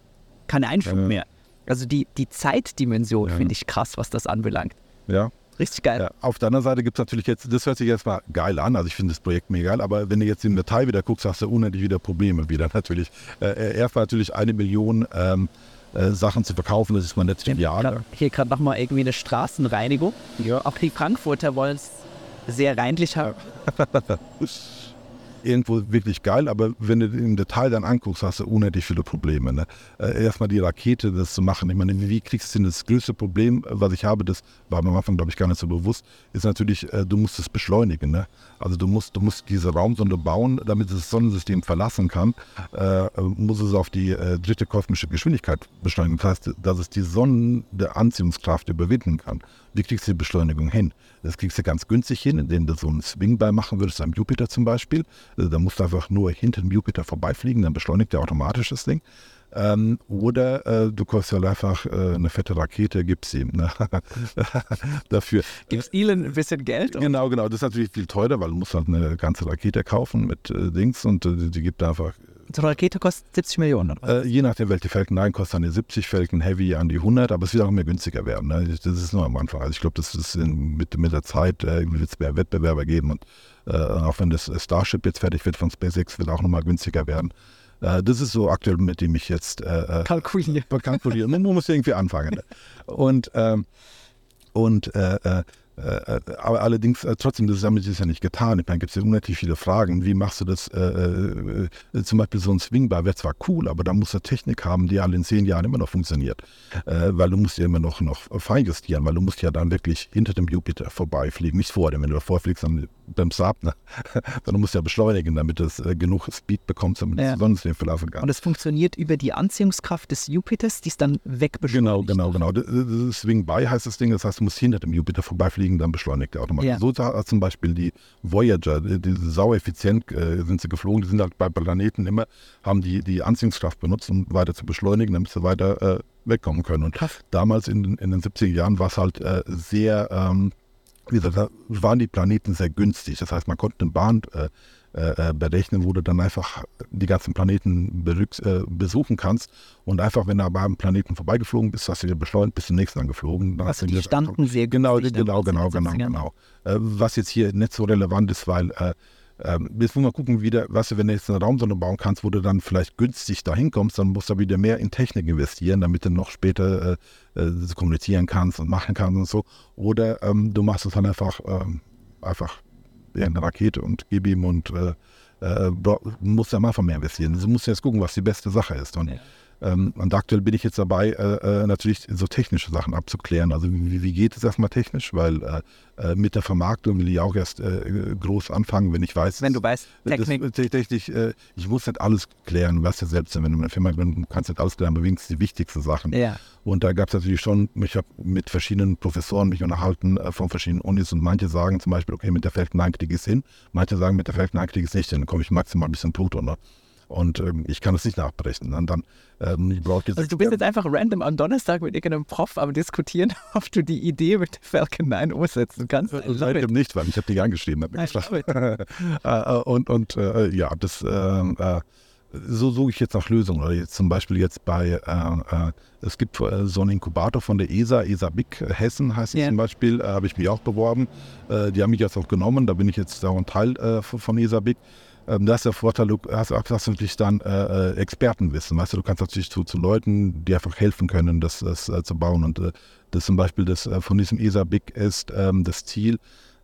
S2: keinen Einschub ja. mehr. Also die, die Zeitdimension ja. finde ich krass, was das anbelangt.
S1: Ja,
S2: Richtig geil. Ja,
S1: auf der anderen Seite gibt es natürlich jetzt, das hört sich jetzt mal geil an, also ich finde das Projekt mega geil, aber wenn du jetzt im Detail wieder guckst, hast du unendlich wieder Probleme wieder natürlich. Äh, erstmal natürlich eine Million ähm, äh, Sachen zu verkaufen, das ist mal nicht
S2: trivial. Hier gerade nochmal irgendwie eine Straßenreinigung. Ja. Auch die Frankfurter wollen es sehr reinlich haben.
S1: irgendwo wirklich geil, aber wenn du im Detail dann anguckst, hast du unendlich viele Probleme. Ne? Äh, erstmal die Rakete, das zu machen. Ich meine, wie kriegst du denn das größte Problem, was ich habe, das war mir am Anfang, glaube ich, gar nicht so bewusst, ist natürlich, äh, du musst es beschleunigen. Ne? Also du musst, du musst diese Raumsonde bauen, damit es das Sonnensystem verlassen kann, äh, muss es auf die äh, dritte kosmische Geschwindigkeit beschleunigen. Das heißt, dass es die Sonnen der Anziehungskraft überwinden kann. Wie kriegst du die Beschleunigung hin? Das kriegst du ganz günstig hin, indem du so einen Swing-By machen würdest am Jupiter zum Beispiel. Also da musst du einfach nur hinter dem Jupiter vorbeifliegen, dann beschleunigt er automatisch das Ding. Ähm, oder äh, du kaufst ja einfach äh, eine fette Rakete, gibst ihm ne? dafür.
S2: Gibst Elon ein bisschen Geld?
S1: Genau, genau. Das ist natürlich viel teurer, weil du musst halt eine ganze Rakete kaufen mit äh, Dings und äh, die gibt einfach
S2: so eine Rakete kostet 70 Millionen,
S1: oder? Äh, je nachdem, welche Falcon 9 kostet eine 70, Falcon Heavy an die 100, aber es wird auch immer günstiger werden. Ne? Das ist nur am Anfang. Also ich glaube, das ist in, mit, mit der Zeit, äh, wird es mehr Wettbewerber geben und äh, auch wenn das Starship jetzt fertig wird von SpaceX, wird auch nochmal günstiger werden. Äh, das ist so aktuell, mit dem ich jetzt
S2: äh, äh kalkuliere.
S1: kalkuliere. Man muss irgendwie anfangen. Ne? Und, ähm, und äh, äh, äh, aber allerdings, äh, trotzdem, das ist damit ist ja nicht getan. Ich meine, gibt es ja unendlich viele Fragen. Wie machst du das? Äh, äh, zum Beispiel so ein Swingbar wäre zwar cool, aber da musst du Technik haben, die alle in zehn Jahren immer noch funktioniert. Äh, weil du musst ja immer noch, noch feinjustieren, weil du musst ja dann wirklich hinter dem Jupiter vorbeifliegen, nicht vor dem. Wenn du davor fliegst, dann beim Saab, ne? sondern musst ja beschleunigen, damit es äh, genug Speed bekommt, damit
S2: Ja.
S1: es sonst den verlassen kann.
S2: Und es funktioniert über die Anziehungskraft des Jupiters, die es dann wegbeschleunigt.
S1: Genau, genau, genau. Das Swing by heißt das Ding. Das heißt, du musst hinter dem Jupiter vorbeifliegen, dann beschleunigt er automatisch.
S2: Ja.
S1: So hat zum Beispiel die Voyager, die, die sau effizient äh, sind sie geflogen. Die sind halt bei Planeten immer, haben die, die Anziehungskraft benutzt, um weiter zu beschleunigen, damit sie weiter äh, wegkommen können. Und damals in, in den 70er Jahren war es halt äh, sehr, ähm, wie gesagt, da waren die Planeten sehr günstig. Das heißt, man konnte eine Bahn äh, äh, berechnen, wo du dann einfach die ganzen Planeten äh, besuchen kannst. Und einfach, wenn du bei einem Planeten vorbeigeflogen bist, hast du wieder beschleunigt, bis zum nächsten angeflogen. Dann
S2: Also die
S1: wieder-
S2: standen sehr
S1: Genau,
S2: günstig
S1: genau, genau, genau,
S2: 70ern.
S1: genau. Äh, was jetzt hier nicht so relevant ist, weil äh, ähm, jetzt muss man gucken, wieder, weißt du, wenn du jetzt eine Raumsonde bauen kannst, wo du dann vielleicht günstig dahin kommst, dann musst du wieder mehr in Technik investieren, damit du noch später äh, äh, kommunizieren kannst und machen kannst und so. Oder ähm, du machst es dann einfach, ähm, einfach ja, eine Rakete und gib ihm und äh, äh, musst am Anfang mehr investieren. Du musst jetzt gucken, was die beste Sache ist. Und,
S2: Ja.
S1: Ähm, und aktuell bin ich jetzt dabei, äh, äh, natürlich so technische Sachen abzuklären. Also wie, wie geht es erstmal technisch? Weil äh, äh, mit der Vermarktung will ich auch erst äh, groß anfangen, wenn ich weiß,
S2: Wenn du weißt, Technik.
S1: das, äh, ich muss nicht alles klären, du weißt ja selbst, wenn du in einer Firma bist, du kannst nicht alles klären, aber wenigstens die wichtigsten Sachen.
S2: ja.
S1: Und da gab es natürlich schon, ich habe mit verschiedenen Professoren mich unterhalten von verschiedenen Unis und manche sagen zum Beispiel, okay, mit der Falcon 9 kriege ich es hin, manche sagen, mit der Falcon 9 kriege ich es nicht hin, dann komme ich maximal ein bisschen Pluto. Ne? Und ähm, ich kann es nicht nachberechnen. Und dann, ähm, ich brauche jetzt,
S2: Also du bist jetzt einfach random am Donnerstag mit irgendeinem Prof am diskutieren, ob du die Idee mit der Falcon 9 umsetzen kannst.
S1: Seitdem nicht, weil ich habe die angeschrieben. Hab
S2: it.
S1: Äh, äh, und und äh, ja, das ähm, äh, so suche ich jetzt nach Lösungen. Oder jetzt zum Beispiel jetzt bei, äh, äh, es gibt äh, so einen Inkubator von der ESA, ESA Big äh, Hessen heißt es
S2: Ja.
S1: zum Beispiel, äh, habe ich mich auch beworben. Äh, die haben mich jetzt auch genommen, da bin ich jetzt auch ein Teil äh, von von ESA Big. Ähm, da ist der Vorteil, du hast, hast natürlich dann äh, äh, Expertenwissen. Weißt du, du kannst natürlich zu, zu Leuten, die einfach helfen können, das, das äh, zu bauen. Und äh, das zum Beispiel das, äh, von diesem ESA Big ist ähm, das Ziel,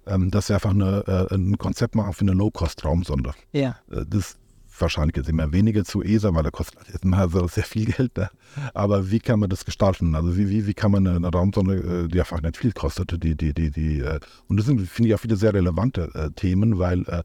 S1: ähm, dass wir einfach eine, äh, ein Konzept machen für eine Low-Cost-Raumsonde.
S2: Ja.
S1: Das wahrscheinlich jetzt immer weniger zu ESA, weil da kostet halt jetzt mal so sehr viel Geld. Ne? Aber wie kann man das gestalten? Also wie, wie, wie kann man eine, eine Raumsonde, die einfach nicht viel kostet, die, die, die, die, und das sind, finde ich, auch wieder sehr relevante äh, Themen, weil äh,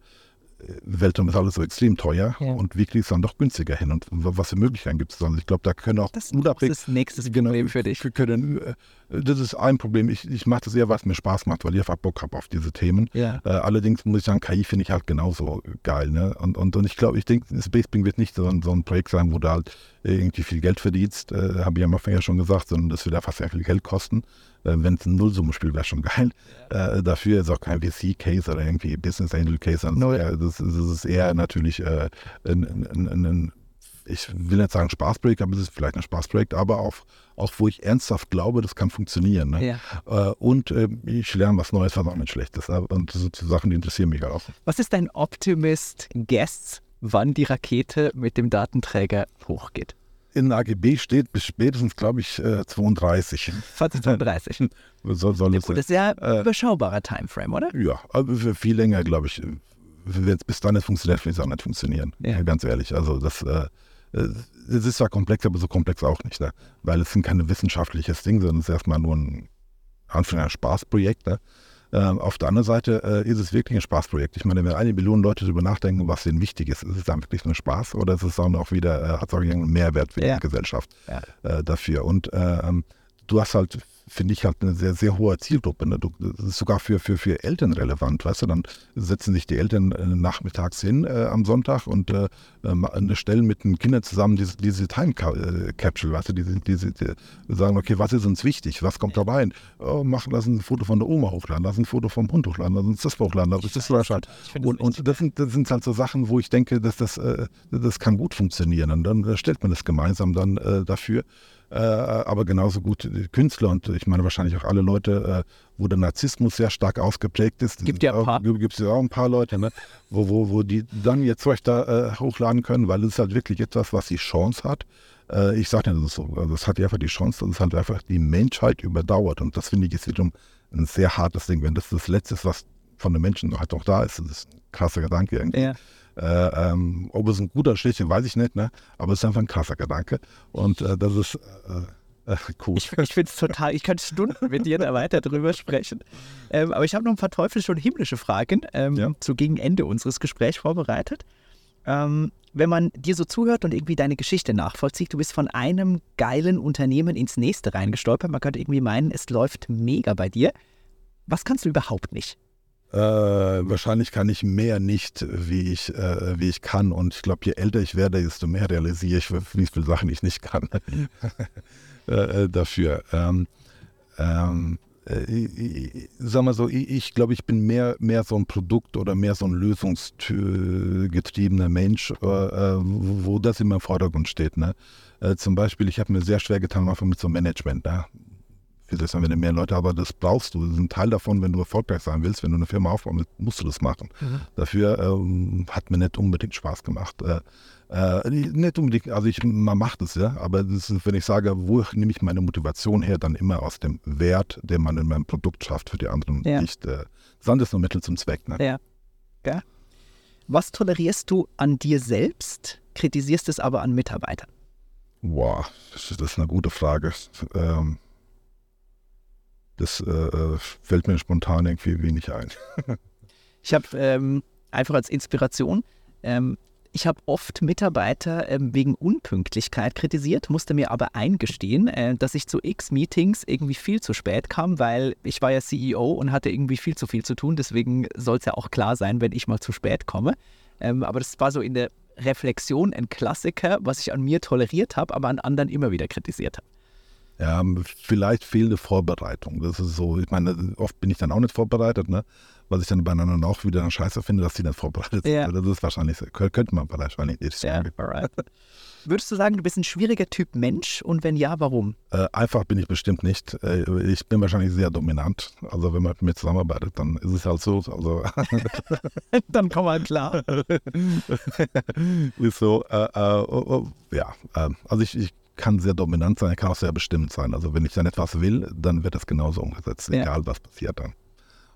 S1: Weltraum ist alles so extrem teuer
S2: Ja.
S1: und wie kriegst du dann doch günstiger hin? Und was für Möglichkeiten gibt es dann? Ich glaube, da können auch
S2: Das ist ein großes nächstes
S1: Genau,
S2: Problem für dich.
S1: können, äh, das ist ein Problem. Ich, ich mache das eher, was mir Spaß macht, weil ich einfach Bock habe auf diese Themen.
S2: Ja.
S1: Äh, allerdings muss ich sagen, KI finde ich halt genauso geil. Ne? Und, und, und ich glaube, ich denke, Spacebing wird nicht so ein, so ein Projekt sein, wo du halt irgendwie viel Geld verdienst, äh, habe ich am Anfang ja schon gesagt, sondern das wird einfach sehr viel Geld kosten. Äh, Wenn es ein Nullsummenspiel wäre, schon geil. Äh, dafür ist auch kein VC-Case oder irgendwie Business Angel-Case. Ist eher- das, das ist eher natürlich äh, ein, ein, ein, ich will nicht sagen Spaßprojekt, aber es ist vielleicht ein Spaßprojekt, aber auch, auch wo ich ernsthaft glaube, das kann funktionieren. Ne?
S2: Ja.
S1: Äh, und äh, ich lerne was Neues, was auch nicht schlecht ist. Und das sind so Sachen, die interessieren mich auch.
S2: Was ist dein Optimist-Guess, wann die Rakete mit dem Datenträger hochgeht?
S1: In AGB steht bis spätestens, glaube ich, äh, 32.
S2: 2032.
S1: Soll, soll es,
S2: Gut, das ist ja ein
S1: Äh,
S2: überschaubarer Timeframe, oder?
S1: ja, aber für viel länger, glaube ich. Wenn es bis dann nicht funktioniert, wird es auch nicht funktionieren.
S2: Ja.
S1: Ganz ehrlich. Also das, äh, äh, es ist zwar komplex, aber so komplex auch nicht. Ne? Weil es sind keine wissenschaftliches Ding, sondern es ist erstmal nur ein, Anfang ein Spaßprojekt. Ne? Ähm, auf der anderen Seite äh, ist es wirklich ein Spaßprojekt. Ich meine, wenn eine Million Leute darüber nachdenken, was denen wichtig ist, ist es dann wirklich nur Spaß oder ist es dann auch wieder, äh, hat es auch irgendeinen Mehrwert für
S2: Ja.
S1: die Gesellschaft
S2: Ja.
S1: äh, dafür? Und äh, ähm, du hast halt, finde ich, halt eine sehr, sehr hohe Zielgruppe. Ne? Das ist sogar für, für, für Eltern relevant, weißt du? Dann setzen sich die Eltern äh, nachmittags hin äh, am Sonntag und äh, äh, stellen mit den Kindern zusammen diese, diese Time äh, Capsule, weißt du? Diese, diese, die sagen, okay, was ist uns wichtig? Was kommt da rein? Oh, machen, lass ein Foto von der Oma hochladen, lass ein Foto vom Hund hochladen, lass uns das hochladen, lass uns das hochladen. Und, und das, sind, das sind halt so Sachen, wo ich denke, dass das, äh, das kann gut funktionieren. Und dann stellt man das gemeinsam dann dafür. Äh, aber genauso gut Künstler und ich meine wahrscheinlich auch alle Leute, äh, wo der Narzissmus sehr stark ausgeprägt ist.
S2: Gibt ja ein paar.
S1: Gibt es ja auch ein paar Leute, ne? wo, wo, wo die dann ihr Zeug da äh, hochladen können, weil es ist halt wirklich etwas, was die Chance hat. Äh, ich sage nicht, das so. Also es hat einfach die Chance, dass es halt einfach die Menschheit überdauert. Und das finde ich ist wiederum ein sehr hartes Ding. Wenn das das Letzte ist, was von den Menschen halt noch da ist, das ist ein krasser Gedanke irgendwie.
S2: Ja.
S1: Äh, ähm, ob es ein guter schlechter, weiß ich nicht, ne? aber es ist einfach ein krasser Gedanke. Und äh, das ist, äh,
S2: Äh, cool. Ich, ich finde es total, ich könnte Stunden mit dir da weiter drüber sprechen. Ähm, aber ich habe noch ein paar teuflische und himmlische Fragen ähm, ja. zu gegen Ende unseres Gesprächs vorbereitet. Ähm, wenn man dir so zuhört und irgendwie deine Geschichte nachvollzieht, du bist von einem geilen Unternehmen ins nächste reingestolpert. Man könnte irgendwie meinen, es läuft mega bei dir. Was kannst du überhaupt nicht?
S1: Äh, wahrscheinlich kann ich mehr nicht, wie ich, äh, wie ich kann. Und ich glaube, je älter ich werde, desto mehr realisiere ich, wie viele Sachen ich nicht kann äh, äh, dafür. Ähm, ähm, äh, sag mal so, ich, ich glaube, ich bin mehr, mehr so ein Produkt oder mehr so ein lösungsgetriebener Mensch, wo das immer im Vordergrund steht. Ne? zum Beispiel, ich habe mir sehr schwer getan, einfach mit so Management. Ne? Ich sagen, wenn du mehr Leute, aber das brauchst du. Das ist ein Teil davon, wenn du erfolgreich sein willst, wenn du eine Firma aufbauen willst, musst du das machen. Mhm. Dafür ähm, hat mir nicht unbedingt Spaß gemacht. Äh, äh, nicht unbedingt, also ich, man macht es ja, aber ist, wenn ich sage, wo nehme ich meine Motivation her, dann immer aus dem Wert, den man in meinem Produkt schafft für die anderen. Ja. Nicht, äh, das ist nur Mittel zum Zweck. Ne?
S2: Ja. ja. Was tolerierst du an dir selbst, kritisierst es aber an Mitarbeitern?
S1: Boah, das ist eine gute Frage. Ähm, das äh, äh, fällt mir spontan irgendwie wenig ein.
S2: ich habe ähm, einfach als Inspiration, ähm, ich habe oft Mitarbeiter ähm, wegen Unpünktlichkeit kritisiert, musste mir aber eingestehen, äh, dass ich zu X Meetings irgendwie viel zu spät kam, weil ich war ja CEO und hatte irgendwie viel zu viel zu tun. Deswegen soll es ja auch klar sein, wenn ich mal zu spät komme. Ähm, aber das war so in der Reflexion ein Klassiker, was ich an mir toleriert habe, aber an anderen immer wieder kritisiert habe.
S1: Ja, vielleicht fehlende Vorbereitung. Das ist so, ich meine, oft bin ich dann auch nicht vorbereitet, ne? Was ich dann bei anderen auch wieder eine Scheiße finde, dass die nicht vorbereitet sind. Ja. Das ist wahrscheinlich, könnte man wahrscheinlich nicht sagen. Ja, alright.
S2: Würdest du sagen, du bist ein schwieriger Typ Mensch und wenn ja, warum?
S1: Äh, einfach bin ich bestimmt nicht. Äh, ich bin wahrscheinlich sehr dominant. Also wenn man mit mir zusammenarbeitet, dann ist es halt so. Also
S2: dann komm mal klar.
S1: ist so. Äh, äh oh, oh, ja, ähm, also ich, ich kann sehr dominant sein, er kann auch sehr bestimmt sein. Also wenn ich dann etwas will, dann wird das genauso umgesetzt, ja. egal was passiert dann.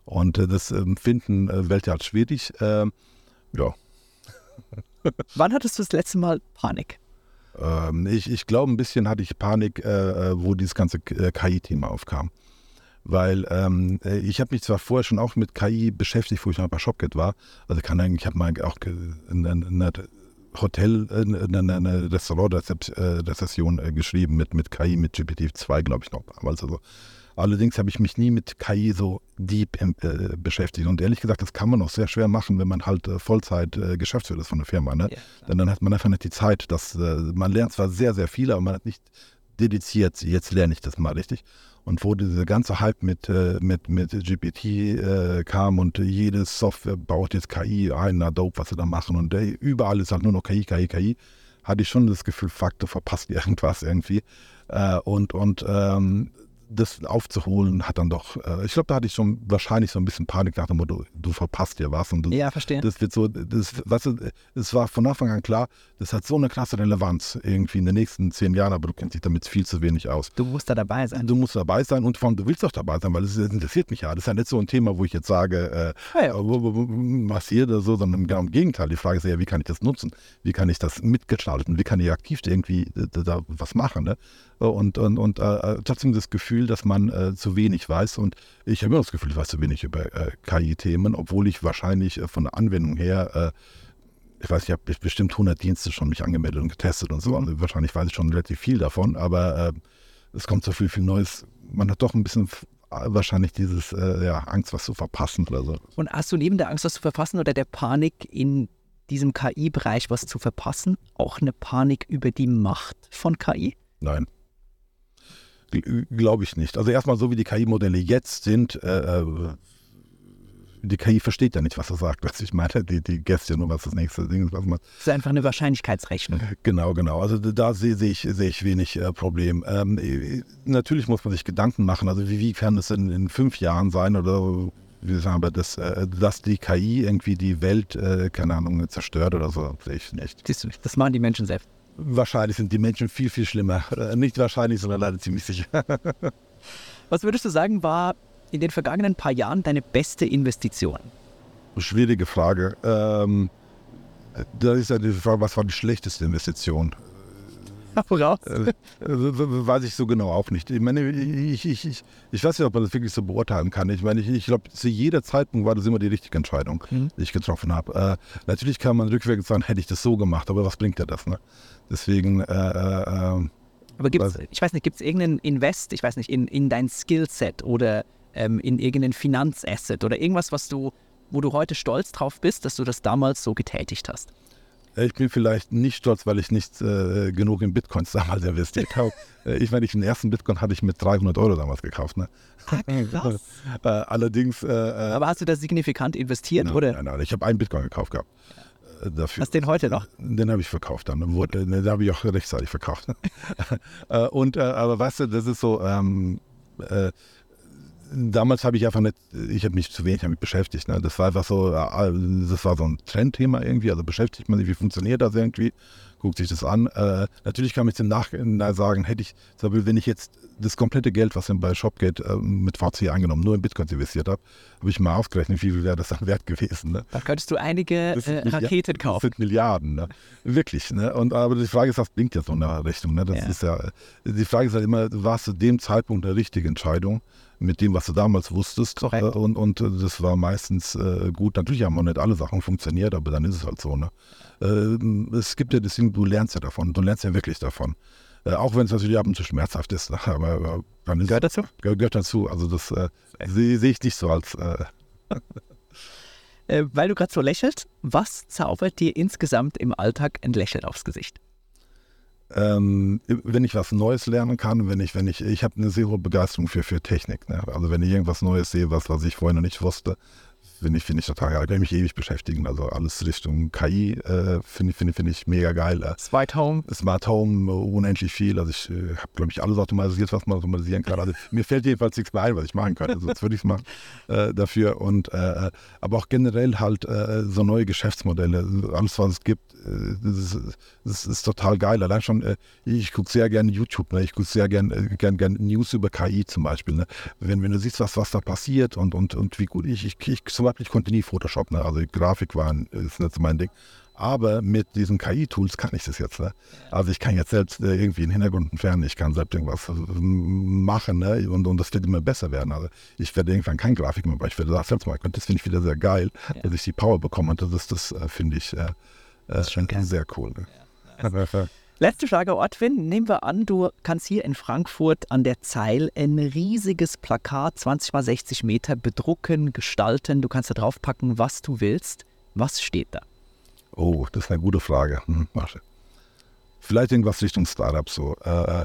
S1: Und äh, das Empfinden äh, Welt als schwierig. Äh, ja.
S2: Wann hattest du das letzte Mal Panik?
S1: Ähm, ich, ich glaube, ein bisschen hatte ich Panik, äh, äh wo dieses ganze äh, KI-Thema aufkam. Weil ähm, äh, ich habe mich zwar vorher schon auch mit KI beschäftigt, wo ich noch bei Shopget war. Also kann eigentlich, ich habe mal auch eine, eine Hotel, äh, eine, eine Restaurant-Rezession äh, geschrieben mit, mit KI, mit GPT-2, glaube ich noch damals. Also, allerdings habe ich mich nie mit KI so deep äh, beschäftigt. Und ehrlich gesagt, das kann man auch sehr schwer machen, wenn man halt äh, Vollzeit äh, Geschäftsführer ist von der Firma. Ne? Ja, Denn dann hat man einfach nicht die Zeit. Dass, äh, man lernt zwar sehr, sehr viel, aber man hat nicht dediziert, jetzt lerne ich das mal richtig. Und wo dieser ganze Hype mit, äh, mit, mit GPT äh, kam und jede Software baut jetzt KI ein, na dope, was sie da machen. Und ey, überall ist halt nur noch KI, KI, KI. Hatte ich schon das Gefühl, fuck, verpasst irgendwas irgendwie. Äh, und und ähm, das aufzuholen hat dann doch, äh, ich glaube, da hatte ich schon wahrscheinlich so ein bisschen Panik nach dem Motto, du verpasst dir was. Und du,
S2: ja, verstehe.
S1: Das wird so, das, weißt du, es war von Anfang an klar, das hat so eine klasse Relevanz irgendwie in den nächsten zehn Jahren, aber du kennst dich damit viel zu wenig aus.
S2: Du musst da dabei sein.
S1: Du musst dabei sein und vor allem, du willst auch dabei sein, weil es interessiert mich ja. Das ist ja nicht so ein Thema, wo ich jetzt sage, äh, ah, ja. massiert oder so, sondern genau im Gegenteil. Die Frage ist ja, wie kann ich das nutzen? Wie kann ich das mitgestalten? Wie kann ich aktiv irgendwie da, da was machen? Ne? Und, und, und äh, trotzdem das Gefühl, dass man äh, zu wenig weiß. Und ich habe immer das Gefühl, ich weiß zu wenig über äh, KI-Themen, obwohl ich wahrscheinlich äh, von der Anwendung her, äh, ich weiß, ich habe bestimmt 100 Dienste schon mich angemeldet und getestet und so. Mhm. Also wahrscheinlich weiß ich schon relativ viel davon, aber äh, es kommt so viel, viel Neues. Man hat doch ein bisschen wahrscheinlich dieses ja, Angst, was zu verpassen oder so.
S2: Und hast du neben der Angst, was zu verpassen oder der Panik in diesem KI-Bereich was zu verpassen, auch eine Panik über die Macht von KI?
S1: Nein. Glaube ich nicht. Also erstmal so wie die KI-Modelle jetzt sind, äh, äh, die KI versteht ja nicht, was er sagt. Was ich meine, die, die Gäste nur, was das nächste Ding ist. Was man
S2: das ist einfach eine Wahrscheinlichkeitsrechnung.
S1: Genau, genau. Also da sehe seh ich, seh ich wenig äh, Problem. Ähm, äh, natürlich muss man sich Gedanken machen, also wie, wie kann es in, in fünf Jahren sein oder wie sagen wir, dass, äh, dass die KI irgendwie die Welt, äh, keine Ahnung, zerstört oder so, sehe ich nicht.
S2: Siehst du, das machen die Menschen selbst.
S1: Wahrscheinlich sind die Menschen viel, viel schlimmer. Nicht wahrscheinlich, sondern leider ziemlich sicher.
S2: Was würdest du sagen, war in den vergangenen paar Jahren deine beste Investition?
S1: Schwierige Frage. Ähm, da ist ja die Frage, was war die schlechteste Investition?
S2: Voraus.
S1: Äh, weiß ich so genau auch nicht. Ich meine, ich, ich, ich, ich weiß nicht, ob man das wirklich so beurteilen kann. Ich meine, ich, ich glaube, zu jeder Zeitpunkt war das immer die richtige Entscheidung, mhm. die ich getroffen habe. Äh, natürlich kann man rückwärts sagen, hätte ich das so gemacht, aber was bringt ja das? Ne? Deswegen. Äh, äh,
S2: aber gibt es, ich weiß nicht, gibt es irgendeinen Invest, ich weiß nicht, in, in dein Skillset oder ähm, in irgendeinen Finanzasset oder irgendwas, was du, wo du heute stolz drauf bist, dass du das damals so getätigt hast?
S1: Ich bin vielleicht nicht stolz, weil ich nicht äh, genug in Bitcoins damals investiert habe. Äh, ich meine, den ersten Bitcoin hatte ich mit 300 Euro damals gekauft. Ne?
S2: Ah, krass.
S1: äh, allerdings. Äh, äh,
S2: Aber hast du da signifikant investiert,
S1: nein,
S2: oder?
S1: Nein, nein, ich habe einen Bitcoin gekauft gehabt.
S2: Äh, dafür. Hast den heute noch?
S1: Den habe ich verkauft dann. Den habe ich auch rechtzeitig verkauft. Und, aber weißt du, das ist so. Ähm, damals habe ich einfach nicht, ich habe mich zu wenig damit beschäftigt. Ne? Das war einfach so, äh, das war so ein Trendthema irgendwie, also beschäftigt man sich, wie funktioniert das irgendwie, guckt sich das an. Äh, natürlich kann man jetzt im Nachhinein sagen, hätte ich, wenn ich jetzt das komplette Geld, was bei Shopgate äh, mit VC eingenommen, nur in Bitcoin investiert habe, habe ich mal ausgerechnet, wie viel wäre das dann wert gewesen. Ne?
S2: Da könntest du einige äh, Raketen kaufen. Das
S1: sind Milliarden, ne? wirklich. Ne? Und, aber die Frage ist, was blinkt jetzt so in der Richtung? Ne? Das ja. ist ja, die Frage ist halt immer, war es zu dem Zeitpunkt eine richtige Entscheidung? mit dem, was du damals wusstest. Äh, und, und äh, das war meistens äh, gut. Natürlich haben auch nicht alle Sachen funktioniert, aber dann ist es halt so. Ne? Äh, es gibt ja das Ding, du lernst ja davon. Du lernst ja wirklich davon. Äh, auch wenn es natürlich ab und zu schmerzhaft ist. Aber äh, dann ist
S2: Gehört dazu?
S1: Gehört dazu. Also das sehe seh ich nicht so als.
S2: weil du gerade so lächelst, was zaubert dir insgesamt im Alltag ein Lächeln aufs Gesicht?
S1: ähm, wenn ich was Neues lernen kann, wenn ich, wenn ich, ich habe eine sehr hohe Begeisterung für, für Technik. Ne? Also wenn ich irgendwas Neues sehe, was, was ich vorher noch nicht wusste, finde ich, finde ich total geil. Da kann ich mich ewig beschäftigen. Also alles Richtung KI äh, finde find, find ich mega geil. Äh,
S2: Smart Home.
S1: Smart Home, äh, unendlich viel. Also ich äh, habe, glaube ich, alles automatisiert, was man automatisieren kann. Also mir fällt jedenfalls nichts mehr ein, was ich machen könnte. Also, sonst würde ich es machen äh, dafür. Und, aber auch generell halt so neue Geschäftsmodelle. Alles, was es gibt, das ist, das, ist, total geil. Allein schon, ich gucke sehr gerne YouTube. Ne? Ich gucke sehr gerne gern, gern News über KI zum Beispiel. Ne? Wenn, wenn du siehst, was, was da passiert und, und, und wie gut ich, ich, ich zum Beispiel ich konnte nie Photoshop, ne? also Grafik war ist nicht so mein Ding. Aber mit diesen KI-Tools kann ich das jetzt. Ne? Also ich kann jetzt selbst äh, irgendwie einen Hintergrund entfernen, ich kann selbst irgendwas äh, machen ne? und, und das wird immer besser werden. Also ich werde irgendwann kein Grafik mehr, aber ich werde das selbst machen. Das finde ich wieder sehr geil, ja. dass ich die Power bekomme und das ist das, äh, finde ich, äh, das ist schon sehr cool. Ne?
S2: Ja, nice. Letzte Frage, Ortwin. Nehmen wir an, du kannst hier in Frankfurt an der Zeil ein riesiges Plakat, 20 mal 60 Meter, bedrucken, gestalten. Du kannst da draufpacken, was du willst. Was steht da?
S1: Oh, das ist eine gute Frage. Hm, Vielleicht irgendwas Richtung Startup so. Äh, äh,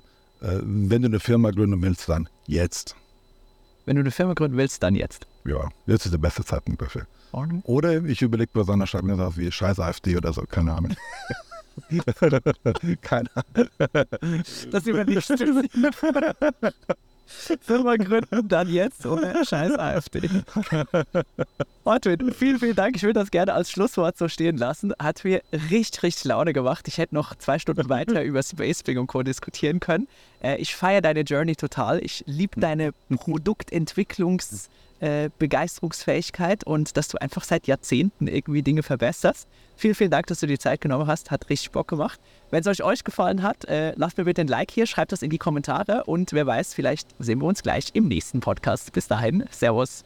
S1: wenn du eine Firma gründen willst, dann jetzt.
S2: Wenn du eine Firma gründen willst, dann jetzt.
S1: Ja, jetzt ist der beste Zeitpunkt dafür. Oder ich überlege bei so einer Stadt wie Scheiß AfD oder so, keine Ahnung. Keine Ahnung.
S2: Das überlegst du. Firma gründen, dann jetzt ohne scheiß AfD. Ortwin, vielen, vielen Dank. Ich würde das gerne als Schlusswort so stehen lassen. Hat mir richtig, richtig Laune gemacht. Ich hätte noch zwei Stunden weiter über Spacebing und Co. diskutieren können. Äh, ich feiere deine Journey total. Ich liebe deine Produktentwicklungs- äh, Begeisterungsfähigkeit und dass du einfach seit Jahrzehnten irgendwie Dinge verbesserst. Vielen, vielen Dank, dass du die Zeit genommen hast. Hat richtig Bock gemacht. Wenn es euch, euch gefallen hat, äh, lasst mir bitte ein Like hier, schreibt das in die Kommentare und wer weiß, vielleicht sehen wir uns gleich im nächsten Podcast. Bis dahin, Servus.